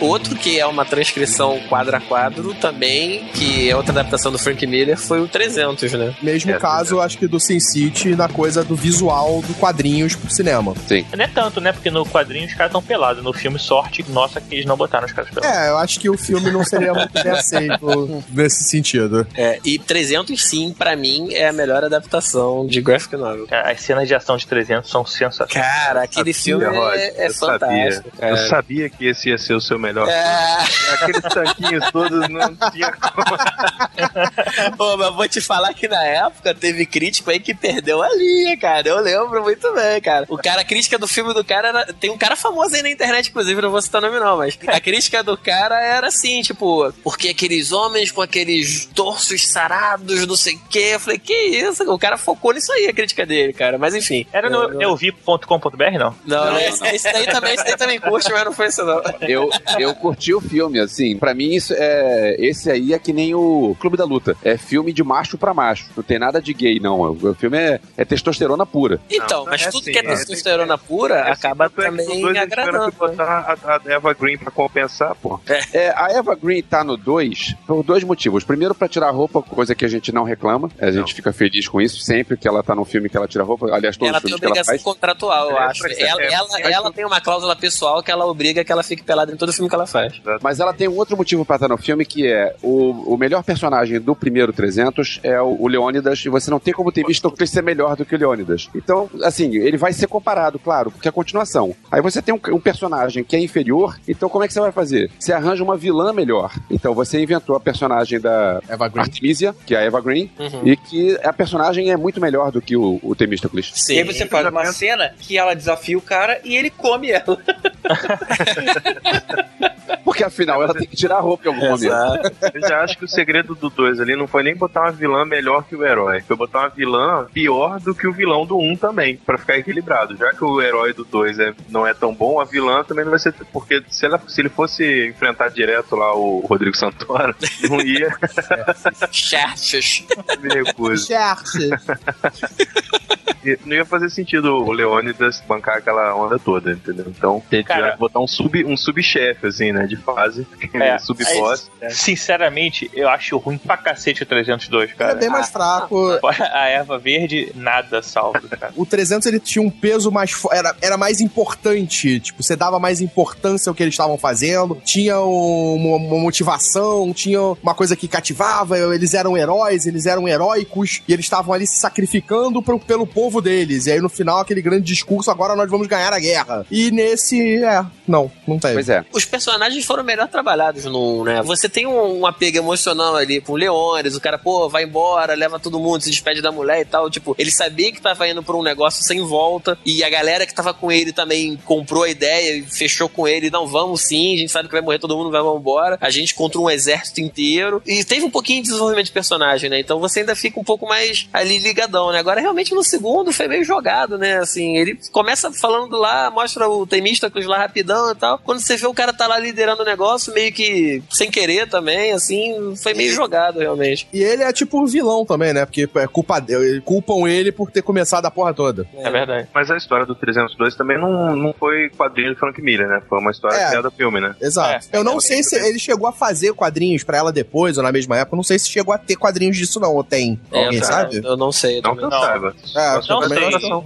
Outro que é uma transcrição quadro a quadro também, que é outra adaptação do Frank Miller, foi o 300, né? Mesmo É, caso, acho que do Sin City na coisa do visual do quadrinhos pro cinema. Não é tanto, né? Porque no quadrinho os caras estão pelados. No filme, sorte, nossa, que eles não botaram os caras pelados. É, eu acho que o filme não seria muito bem [laughs] aceito nesse sentido. É, e 300, sim, pra mim, é a melhor adaptação de graphic novel. As cenas de ação de 300 são sensacionais. Cara, aquele filme Rod, é, é eu sabia. fantástico. Eu cara. sabia que esse ia ser o seu melhor. É, Aqueles tanquinhos todos não tinha como. [laughs] Pô, mas vou te falar que na época teve crítico aí que perdeu a linha, cara. Eu lembro muito bem, cara. O cara, a crítica do filme do cara era. Tem um cara famoso aí na internet, inclusive, não vou citar nome não, mas a crítica do cara era assim, tipo, porque aqueles homens com aqueles torsos sarados, não sei o quê. Eu falei, que isso? O cara focou nisso aí, a crítica dele, cara. Mas enfim. Era no Eu- euvi.com.br, não? Não, não, esse, esse daí também, esse daí também curte, mas não foi isso não. Eu, eu curti o filme, assim. Pra mim, isso é, esse aí é que nem o Clube da Luta. É filme de macho pra macho. Não tem nada de gay, não. O filme é, é testosterona pura. Então, Não, mas é tudo assim, que é é- testosterona pura É assim, acaba é também dois agradando. que botar a, a Eva Green pra compensar, pô. É, a Eva Green tá no 2 por dois motivos. Primeiro, pra tirar roupa, coisa que a gente não reclama. A gente Não. fica feliz com isso. Sempre que ela tá num filme que ela tira roupa. Aliás, todos Ela os tem filmes que ela obrigação faz. contratual, eu É, acho. é, Ela, é, ela, é, ela tem uma cláusula pessoal que ela obriga que ela fique pelada em todo filme que ela faz. Mas ela tem um outro motivo pra estar no filme, que é o, o melhor personagem do primeiro 300 é o, o Leônidas, e você não tem como ter visto ele ser melhor do que o Leônidas. Então, assim, ele vai ser comparado, claro, porque é a continuação. Aí você tem um, um personagem que é inferior, então como é que você vai fazer? Você arranja uma vilã melhor. Então você inventou a personagem da Eva Green. Artemisia, que é a Eva Green, Uhum. e que a personagem é muito melhor do que o, o Temístocles. Sim. E aí você faz uma cena que ela desafia o cara e ele come ela. [laughs] Porque afinal ela tem que tirar a roupa em algum momento. Eu já acho que o segredo do 2 ali não foi nem botar uma vilã melhor que o herói. Foi botar uma vilã pior do que o vilão do 1 um também, pra ficar equilibrado. Já que o herói do 2 é, não é tão bom, a vilã também não vai ser. Porque se, ela, se ele fosse enfrentar direto lá o Rodrigo Santoro, [laughs] não ia Chachos. me recuso. Charte. Não ia fazer sentido o Leônidas bancar aquela onda toda, entendeu? Então, tem que botar um sub um subchefe, assim, né? De fase. [laughs] É. Sub-boss. Sinceramente, eu acho ruim pra cacete o 302, É cara. bem mais fraco. A erva verde, nada salva, cara. O 300 ele tinha um peso mais era, era mais importante, tipo, você dava mais importância ao que eles estavam fazendo, tinha um- uma, uma motivação, tinha uma coisa que cativava, eles eram heróis, eles eram heróicos e eles estavam ali se sacrificando pro- pelo povo objetivo deles. E aí no final aquele grande discurso, agora nós vamos ganhar a guerra. E nesse, é, não, não tem. Pois é. Os personagens foram melhor trabalhados no, né? Você tem um, um apego emocional ali com o Leones, o cara, pô, vai embora, leva todo mundo, se despede da mulher e tal. Tipo, ele sabia que tava indo pra um negócio sem volta. E a galera que tava com ele também comprou a ideia e fechou com ele. Não, vamos sim, a gente sabe que vai morrer todo mundo, vai embora. A gente contra um exército inteiro. E teve um pouquinho de desenvolvimento de personagem, né? Então você ainda fica um pouco mais ali ligadão, né? Agora, realmente, no segundo foi meio jogado, né? Assim, ele começa falando lá, mostra o Temístacos lá rapidão e tal. Quando você vê o cara tá lá liderando o negócio, meio que sem querer também, assim, foi meio jogado, realmente. E ele é tipo um vilão também, né? Porque é culpa dele, culpam ele por ter começado a porra toda. É verdade. Mas a história do 302 também não, não foi quadrinho de Frank Miller, né? Foi uma história É. criada filme, né? Exato. É, eu não é, sei é, se é. ele chegou a fazer quadrinhos pra ela depois ou na mesma época. Eu não sei se chegou a ter quadrinhos disso, não. Ou tem? É, Alguém eu- sabe? Eu não sei. Não também. que eu saiba. É, Eu Não sei.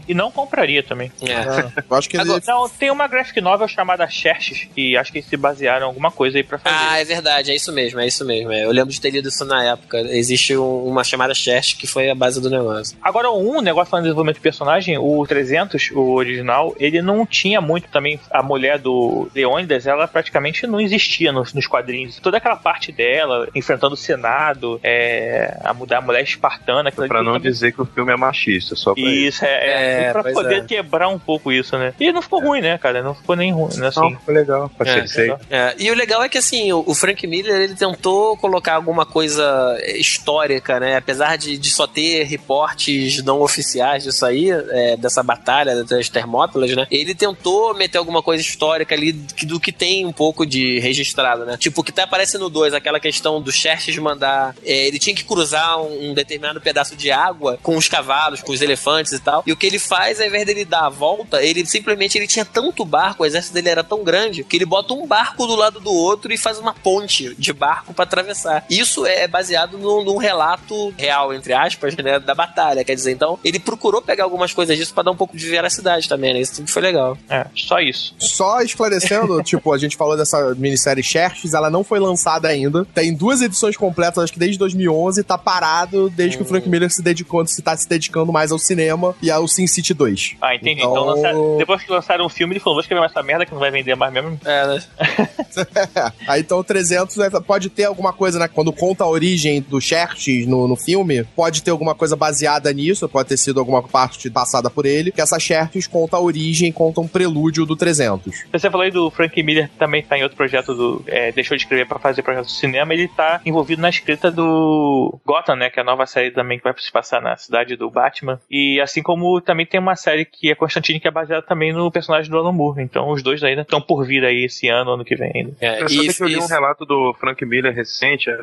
E não compraria também. É. É, eu acho que ele. Agora- Não, tem uma graphic novel chamada Xerxes, que acho que eles se basearam em alguma coisa aí pra fazer. Ah, é verdade, é isso mesmo, é isso mesmo. é. Eu lembro de ter lido isso na época. Existe um- uma chamada Chest que foi a base do negócio. Agora, um negócio falando de desenvolvimento de personagem, o 300, o original, ele não tinha muito também. A mulher do Leônidas, ela praticamente não existia nos, nos quadrinhos. Toda aquela parte dela, enfrentando o Senado, é, a, mu- a mulher espartana. Pra não também- dizer que o filme é machista, só pra isso. Isso, é, é, É, pra poder é. quebrar um pouco isso, né? E não ficou ruim, né, cara? Não ficou nem ruim, né, assim. Não, foi legal. É. É, e o legal é que assim, o, o Frank Miller ele tentou colocar alguma coisa histórica, né? Apesar de, de só ter reportes não oficiais disso aí, é, dessa batalha das Termópilas, né? Ele tentou meter alguma coisa histórica ali do que tem um pouco de registrado, né? Tipo, o que tá aparecendo no 2, aquela questão do Xerxes mandar. é, ele tinha que cruzar um, um determinado pedaço de água com os cavalos, com os elefantes e tal. E o que ele faz, ao invés dele dar a volta, ele simplesmente ele tinha tanto barco, o exército dele era tão grande, que ele bota um barco do lado do outro e faz uma ponte de barco pra atravessar. Isso é baseado num, num relato real, entre aspas, né, da batalha. Quer dizer, então, ele procurou pegar algumas coisas disso pra dar um pouco de veracidade também, né? Isso tudo foi legal. É, só isso. Só esclarecendo, [laughs] tipo, a gente falou dessa minissérie Xerxes, ela não foi lançada ainda. Tem duas edições completas, acho que desde 2011, tá parado desde que o Frank Miller se dedicou, se tá se dedicando mais ao cinema e ao Sin City 2. Ah, entendi. Então- Então, lançaram- depois que lançaram o filme, ele falou: vou escrever mais essa merda que não vai vender mais mesmo. É, né? [laughs] Aí então o 300 é, pode ter alguma coisa, né? Quando conta a origem do Xerxes no, no filme, pode ter alguma coisa baseada nisso, pode ter sido alguma parte passada por ele, que essa Xerxes conta a origem, conta um prelúdio do 300. Você falou aí do Frank Miller, que também tá em outro projeto do. é, deixou de escrever pra fazer projeto de cinema. Ele tá envolvido na escrita do Gotham, né? Que é a nova série também que vai se passar na cidade do Batman. E assim como também tem uma série que é Constantine, que é baseada também no personagem do Alan Moore. Então os dois ainda estão por vir aí esse ano, ano que vem ainda. É, Eu e, sabia que eu li e- um relato do Frank Miller recente, eh,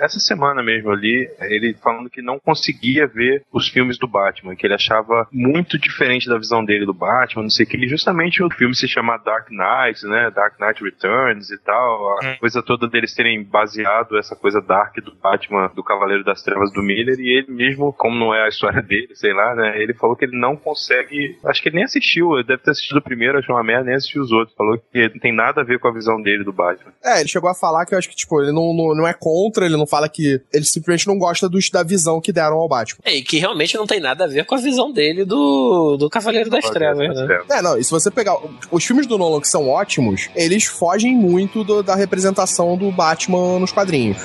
essa semana mesmo ali, ele falando que não conseguia ver os filmes do Batman, que ele achava muito diferente da visão dele do Batman, não sei o que, e justamente o filme se chama Dark Knight, né, Dark Knight Returns e tal, a Hum. coisa toda deles terem baseado essa coisa dark do Batman, do Cavaleiro das Trevas do Miller, e ele mesmo, como não é a história dele, sei lá, né, ele falou que ele não consegue, acho que ele nem assistiu, ele deve ter assistido o primeiro, achou uma merda, nem assistiu os outros, falou que não tem nada a ver com a visão dele do Batman. É, ele chegou a falar que eu acho que, tipo, ele não, não, não é contra, ele não fala que. Ele simplesmente não gosta dos, da visão que deram ao Batman. é, e que realmente não tem nada a ver com a visão dele do, do Cavaleiro das Trevas, né? É, não, e se você pegar. Os filmes do Nolan que são ótimos, eles fogem muito do- da representação do Batman nos quadrinhos.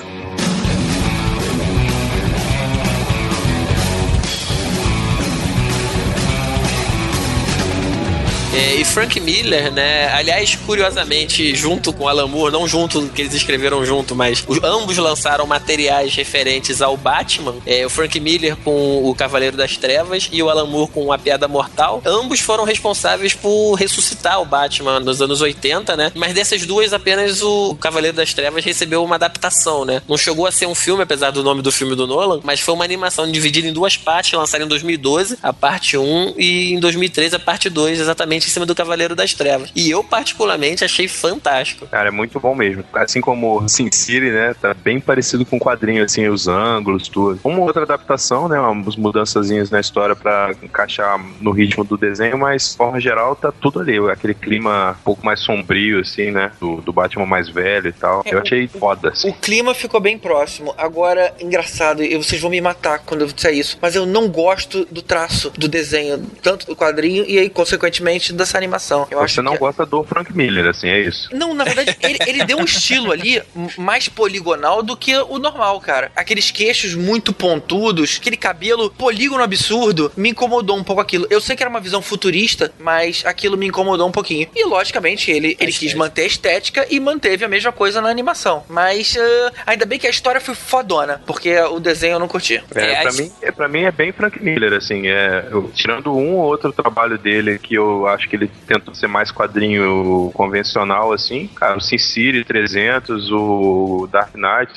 E Frank Miller, né? Aliás, curiosamente, junto com Alan Moore, não junto que eles escreveram junto, mas os- ambos lançaram materiais referentes ao Batman. É, o Frank Miller com o Cavaleiro das Trevas e o Alan Moore com A Piada Mortal. Ambos foram responsáveis por ressuscitar o Batman nos anos 80, né? Mas dessas duas, apenas o Cavaleiro das Trevas recebeu uma adaptação, né? Não chegou a ser um filme, apesar do nome do filme do Nolan, mas foi uma animação dividida em duas partes, lançada em 2012, a parte 1, e em 2013 a parte 2, exatamente em cima do Cavaleiro das Trevas. E eu, particularmente, achei fantástico. Cara, é muito bom mesmo. Assim como Sin City, né? Tá bem parecido com o quadrinho, assim, os ângulos, tudo. Uma outra adaptação, né? Umas mudançazinhas na história pra encaixar no ritmo do desenho, mas, de forma geral, tá tudo ali. Aquele clima um pouco mais sombrio, assim, né? Do, do Batman mais velho e tal. É, eu achei foda, assim. O clima ficou bem próximo. Agora, engraçado, e vocês vão me matar quando eu disser isso, mas eu não gosto do traço do desenho, tanto do quadrinho e aí, consequentemente, dessa animação. Eu Você acho não que... gosta do Frank Miller, assim, é isso. Não, na verdade, ele, ele deu um estilo ali mais poligonal do que o normal, cara. Aqueles queixos muito pontudos, aquele cabelo polígono absurdo, me incomodou um pouco aquilo. Eu sei que era uma visão futurista, mas aquilo me incomodou um pouquinho. E, logicamente, ele, ele quis manter a estética e manteve a mesma coisa na animação. Mas uh, ainda bem que a história foi fodona, porque o desenho eu não curti. É, É, pra, acho- mim, é, pra mim é bem Frank Miller, assim, é, eu- tirando um ou outro trabalho dele que eu acho que ele tentou ser mais quadrinho convencional, assim, cara, o Sin City 300, o Dark Knight,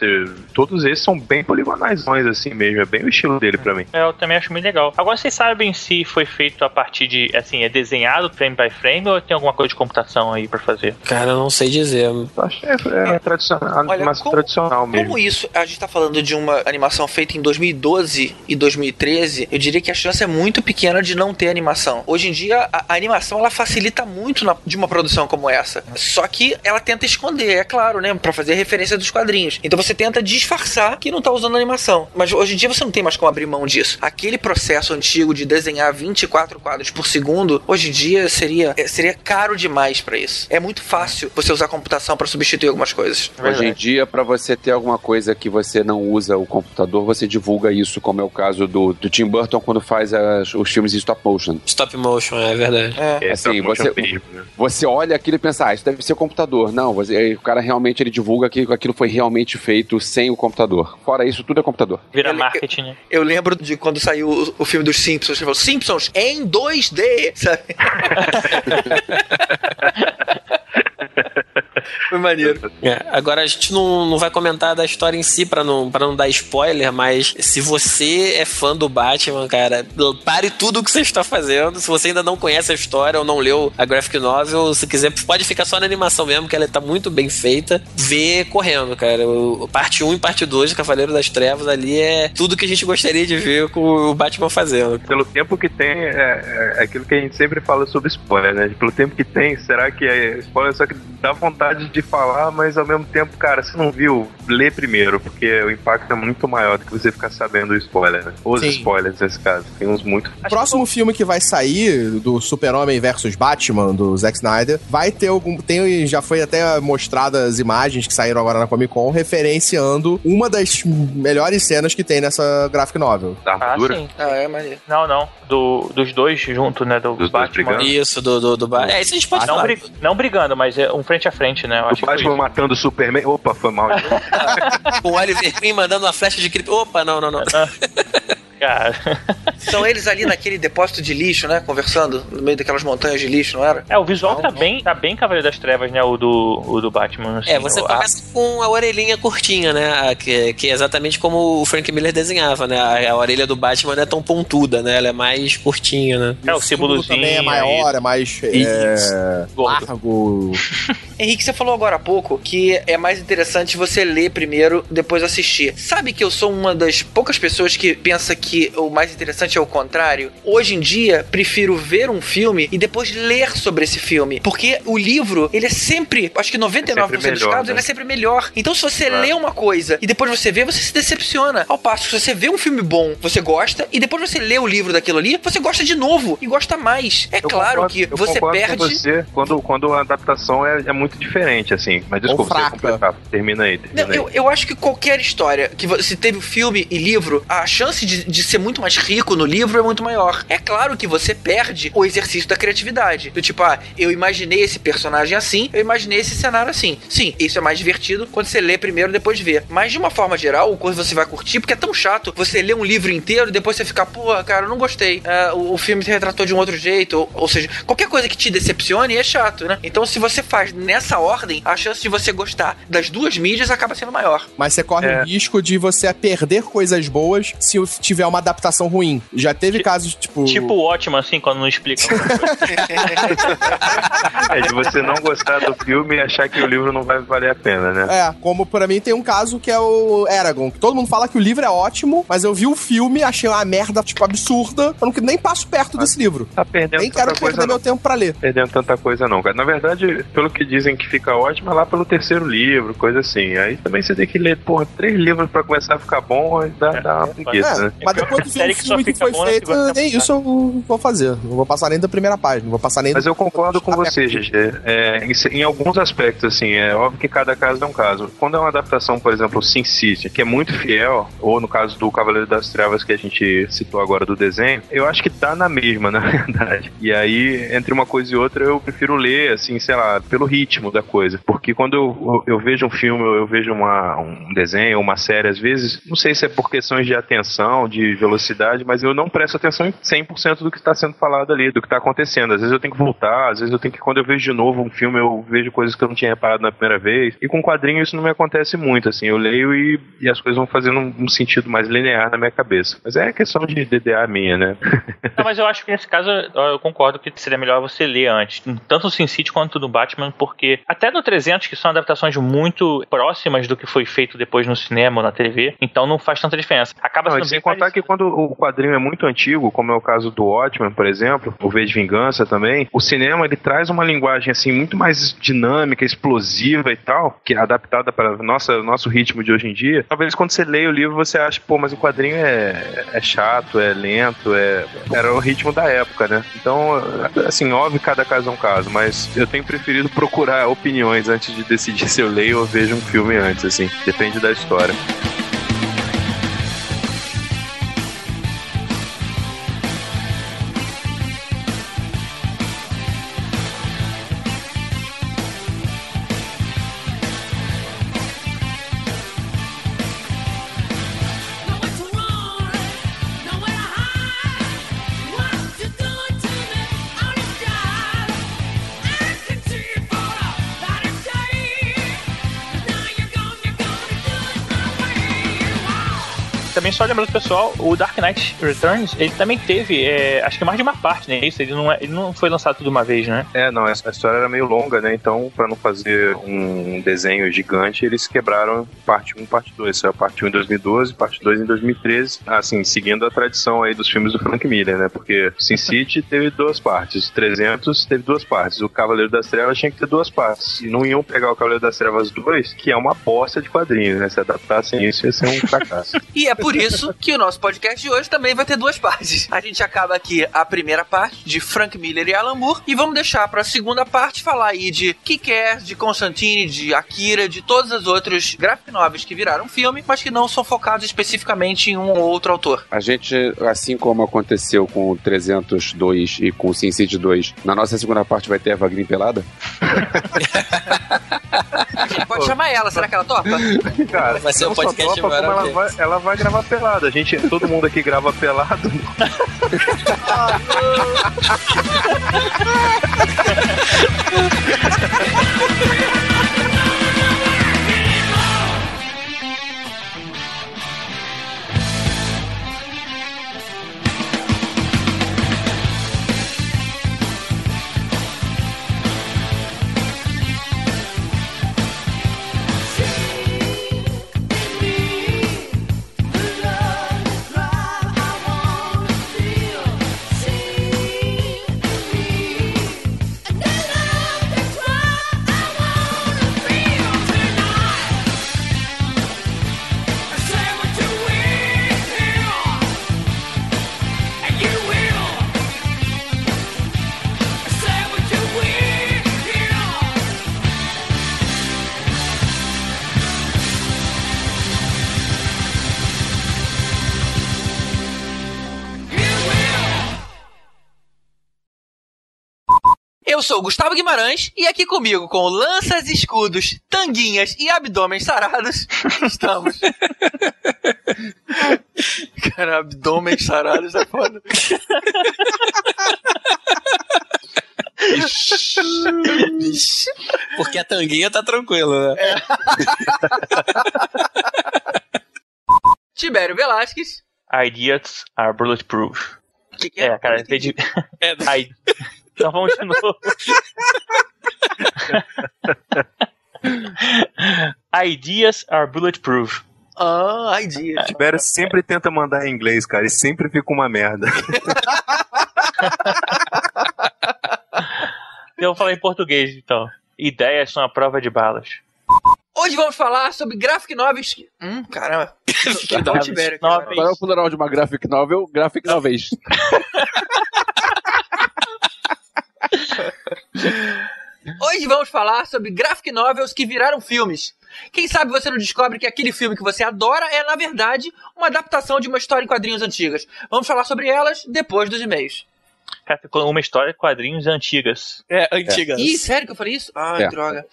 todos esses são bem poligonais, assim mesmo, é bem o estilo dele pra mim. É, eu também acho muito legal. Agora, vocês sabem se foi feito a partir de, assim, é desenhado frame by frame ou tem alguma coisa de computação aí pra fazer? Cara, eu não sei dizer. Eu acho que é, é tradicional, Olha, mais como- tradicional mesmo. Como isso, a gente tá falando de uma animação feita em 2012 e 2013, eu diria que a chance é muito pequena de não ter animação. Hoje em dia, a, a animação ela facilita muito na- de uma produção como essa. Só que ela tenta esconder, é claro, né? Pra fazer referência dos quadrinhos. Então você tenta disfarçar que não tá usando animação. Mas hoje em dia você não tem mais como abrir mão disso. Aquele processo antigo de desenhar 24 quadros por segundo, hoje em dia seria, é, seria caro demais pra isso. É muito fácil você usar computação pra substituir algumas coisas. Hoje em dia, para você ter alguma coisa que você não usa o computador, você divulga isso, como é o caso do, do Tim Burton quando faz as- os filmes em stop motion. Stop motion, é verdade. É. É, assim, você- né? Você olha aquilo e pensa, ah, isso deve ser computador. Não, você, aí o cara realmente ele divulga que aquilo foi realmente feito sem o computador. Fora isso, tudo é computador. Vira Ele- marketing, né? Eu lembro de quando saiu o, o filme dos Simpsons. Ele falou, Simpsons em 2D, sabe? [laughs] Foi maneiro. É, agora a gente não, não vai comentar da história em si pra não, pra não dar spoiler, mas se você é fã do Batman, cara, pare tudo o que você está fazendo. Se você ainda não conhece a história ou não leu a graphic novel, se quiser, pode ficar só na animação mesmo, que ela tá muito bem feita. Vê correndo, cara. O, parte 1 e parte 2 do Cavaleiro das Trevas ali é tudo que a gente gostaria de ver com o Batman fazendo. Pelo tempo que tem, é, é aquilo que a gente sempre fala sobre spoiler, né? Pelo tempo que tem, será que é spoiler? Só que dá vontade de falar, mas ao mesmo tempo, cara, se não viu, lê primeiro, porque o impacto é muito maior do que você ficar sabendo o spoiler, né? Os Sim. spoilers nesse caso. Tem uns muito. O próximo filme que vai sair do Super-Homem versus Batman, do Zack Snyder, vai ter algum. Tem, já foi até mostradas imagens que saíram agora na Comic Con referenciando uma das melhores cenas que tem nessa graphic novel. Da Ah, armadura. sim. Ah, é maneiro. Não, não. Do, dos dois junto, né? Do Dos dois Batman. brigando. Isso, do, do, do Batman. É, isso a gente pode Não, falar. bri- não brigando, mas é um frente a frente, né? Eu O Batman matando o Superman. Opa, foi mal. [laughs] Com o Oliver Queen mandando uma flecha de cripto. Opa, não, não, não. [laughs] Cara. São eles ali naquele depósito de lixo, né? Conversando no meio daquelas montanhas de lixo, não era? É, o visual Não, tá não. bem, tá bem Cavaleiro das Trevas, né? O do, o do Batman. assim, É, você o- começa com a orelhinha curtinha, né? A- Que, que é exatamente como o Frank Miller desenhava, né? A, a orelha do Batman não é tão pontuda, né? Ela é mais curtinha, né? É, o símbolo símbolozinho. também é maior, é mais é, largo. [laughs] Henrique, você falou agora há pouco que é mais interessante você ler primeiro, depois assistir. Sabe que eu sou uma das poucas pessoas que pensa que o mais interessante é o contrário? Hoje em dia, prefiro ver um filme e depois ler sobre esse filme. Porque o livro, ele é sempre, acho que 99% dos melhor, casos, né? ele é sempre melhor. Então, se você É. lê uma coisa e depois você vê, você se decepciona. Ao passo que se você vê um filme bom, você gosta, e depois você lê o livro daquilo ali, você gosta de novo e gosta mais. É Eu claro concordo- que eu você perde. você quando, quando a adaptação é, é muito diferente, assim. Mas desculpa, você completar. Termina aí. Termina Não, aí. eu, eu acho que qualquer história que você teve o filme e livro, a chance de, de ser muito mais rico no livro é muito maior. É claro que você perde o exercício da criatividade. Do tipo, ah, eu imaginei esse personagem assim, eu imaginei esse cenário assim. Sim, isso é mais divertido quando você lê primeiro e depois vê. Mas de uma forma geral, o coisa você vai curtir, porque é tão chato você ler um livro inteiro e depois você ficar, pô, cara, eu não gostei. Ah, o, o filme se retratou de um outro jeito. Ou, ou seja, qualquer coisa que te decepcione é chato, né? Então, se você faz nessa nessa ordem, a chance de você gostar das duas mídias acaba sendo maior. Mas você corre É. o risco de você perder coisas boas se tiver uma adaptação ruim. Já teve casos, tipo. Tipo ótimo, assim, quando não explicam. É de você não gostar do filme e achar que o livro não vai valer a pena, né? É, como pra mim tem um caso que é o Eragon, que todo mundo fala que o livro é ótimo, mas eu vi o filme, achei uma merda, tipo, absurda. Eu não, nem passo perto desse livro. Tá perdendo Nem quero tanta coisa perder não. meu tempo pra ler. Perdendo tanta coisa não, cara. Na verdade, pelo que dizem que fica ótimo, é lá pelo terceiro livro, coisa assim. Aí também você tem que ler, porra, três livros pra começar a ficar bom, aí dá, dá uma preguiça, É, né? mas Série que só fica foi feito, nem isso eu vou fazer. Não vou passar nem da primeira página, não vou passar nem Mas eu concordo com você, GG. É, em, em alguns aspectos, assim, é óbvio que cada caso é um caso. Quando é uma adaptação, por exemplo, Sin City, que é muito fiel, ou no caso do Cavaleiro das Trevas que a gente citou agora do desenho, eu acho que tá na mesma, [laughs] na verdade. E aí, entre uma coisa e outra, eu prefiro ler, assim, sei lá, pelo ritmo da coisa. Porque quando eu, eu, eu vejo um filme, ou eu vejo uma, um desenho, uma série, às vezes, não sei se é por questões de atenção, de velocidade, mas eu não presto atenção em 100% do que está sendo falado ali, do que está acontecendo. Às vezes eu tenho que voltar, às vezes eu tenho que, quando eu vejo de novo um filme, eu vejo coisas que eu não tinha reparado na primeira vez. E com quadrinho isso não me acontece muito, assim. Eu leio e, e as coisas vão fazendo um, um sentido mais linear na minha cabeça. Mas é questão de DDA minha, né? [laughs] Não, mas eu acho que nesse caso eu concordo que seria melhor você ler antes, tanto no Sin City quanto no Batman, porque até no 300, que são adaptações muito próximas do que foi feito depois no cinema ou na TV, então não faz tanta diferença. Acaba Não, sendo sem contar parecido. Que quando o quadrinho é muito antigo, como é o caso do Watchmen, por exemplo, o V de Vingança também, o cinema ele traz uma linguagem assim muito mais dinâmica, explosiva e tal, que é adaptada para nossa nosso ritmo de hoje em dia. Talvez quando você lê o livro você ache, pô, mas o quadrinho é, é chato, é lento, é era o ritmo da época, né? Então, assim, óbvio, cada caso é um caso, mas eu tenho preferido procurar opiniões antes de decidir se eu leio ou vejo um filme antes, assim. Depende da história. Só lembrando pessoal, o Dark Knight Returns, ele também teve, é, acho que mais de uma parte, né? Isso, ele não, é- ele não foi lançado tudo de uma vez, né? É, não, essa história era meio longa, né? Então, pra não fazer um desenho gigante, eles quebraram parte 1 parte 2. Saiu a parte 1 em 2012, parte 2 em 2013. Assim, seguindo a tradição aí dos filmes do Frank Miller, né? Porque Sin City teve duas partes, o 300 teve duas partes, o Cavaleiro das Trevas tinha que ter duas partes. E não iam pegar o Cavaleiro das Trevas 2, que é uma bosta de quadrinho, né? Se adaptassem isso, ia ser um fracasso. [laughs] E é por isso que o nosso podcast de hoje também vai ter duas partes. A gente acaba aqui a primeira parte de Frank Miller e Alan Moore e vamos deixar pra segunda parte falar aí de Kick-Ass, de Constantine, de Akira, de todos os outros graphic novels que viraram filme, mas que não são focados especificamente em um ou outro autor. A gente, assim como aconteceu com o 302 e com o Sin City 2, na nossa segunda parte vai ter a Vagrin pelada? A gente pode chamar ela, será que ela topa? Cara, Vai ser um podcast topa, como ela vai, ela vai gravar pelada. A gente, todo mundo aqui grava pelado. Eu [laughs] sou o Gustavo Guimarães e aqui comigo com lanças, escudos, tanguinhas e abdômenes sarados [laughs] estamos. Cara, abdômenes sarados é foda. Porque a tanguinha tá tranquila, né? Tibério Velasquez. Ideas are bulletproof. O que, que É, cara, em vez de. É, Aí- Então vamos de novo. Ideas are bulletproof. Ah, idea. Tibério sempre tenta mandar em inglês, cara, e sempre fica uma merda. [laughs] Eu vou falar em português, então. Ideias são a prova de balas. Hoje vamos falar sobre graphic novels. Hum, caramba. [laughs] Tibério, cara. Qual é o plural de uma graphic novel? Graphic novels. [laughs] [laughs] Hoje vamos falar sobre graphic novels que viraram filmes. Quem sabe você não descobre que aquele filme que você adora é, na verdade, uma adaptação de uma história em quadrinhos antigas. Vamos falar sobre elas depois dos e-mails. Cara, ficou uma história de quadrinhos antigas. É, antiga. Ih, sério que eu falei isso? Ai, É. droga.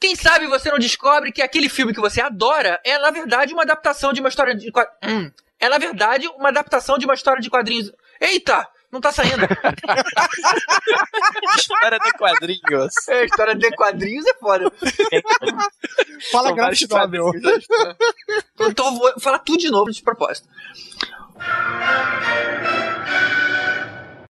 Quem sabe você não descobre que aquele filme que você adora é, na verdade, uma adaptação de uma história de quadrinhos. É, na verdade, uma adaptação de uma história de quadrinhos. Eita! Não tá saindo. [laughs] História de quadrinhos. É, história de quadrinhos é foda. [laughs] Fala graphic vários novel. Então eu vou falar tudo de novo de propósito.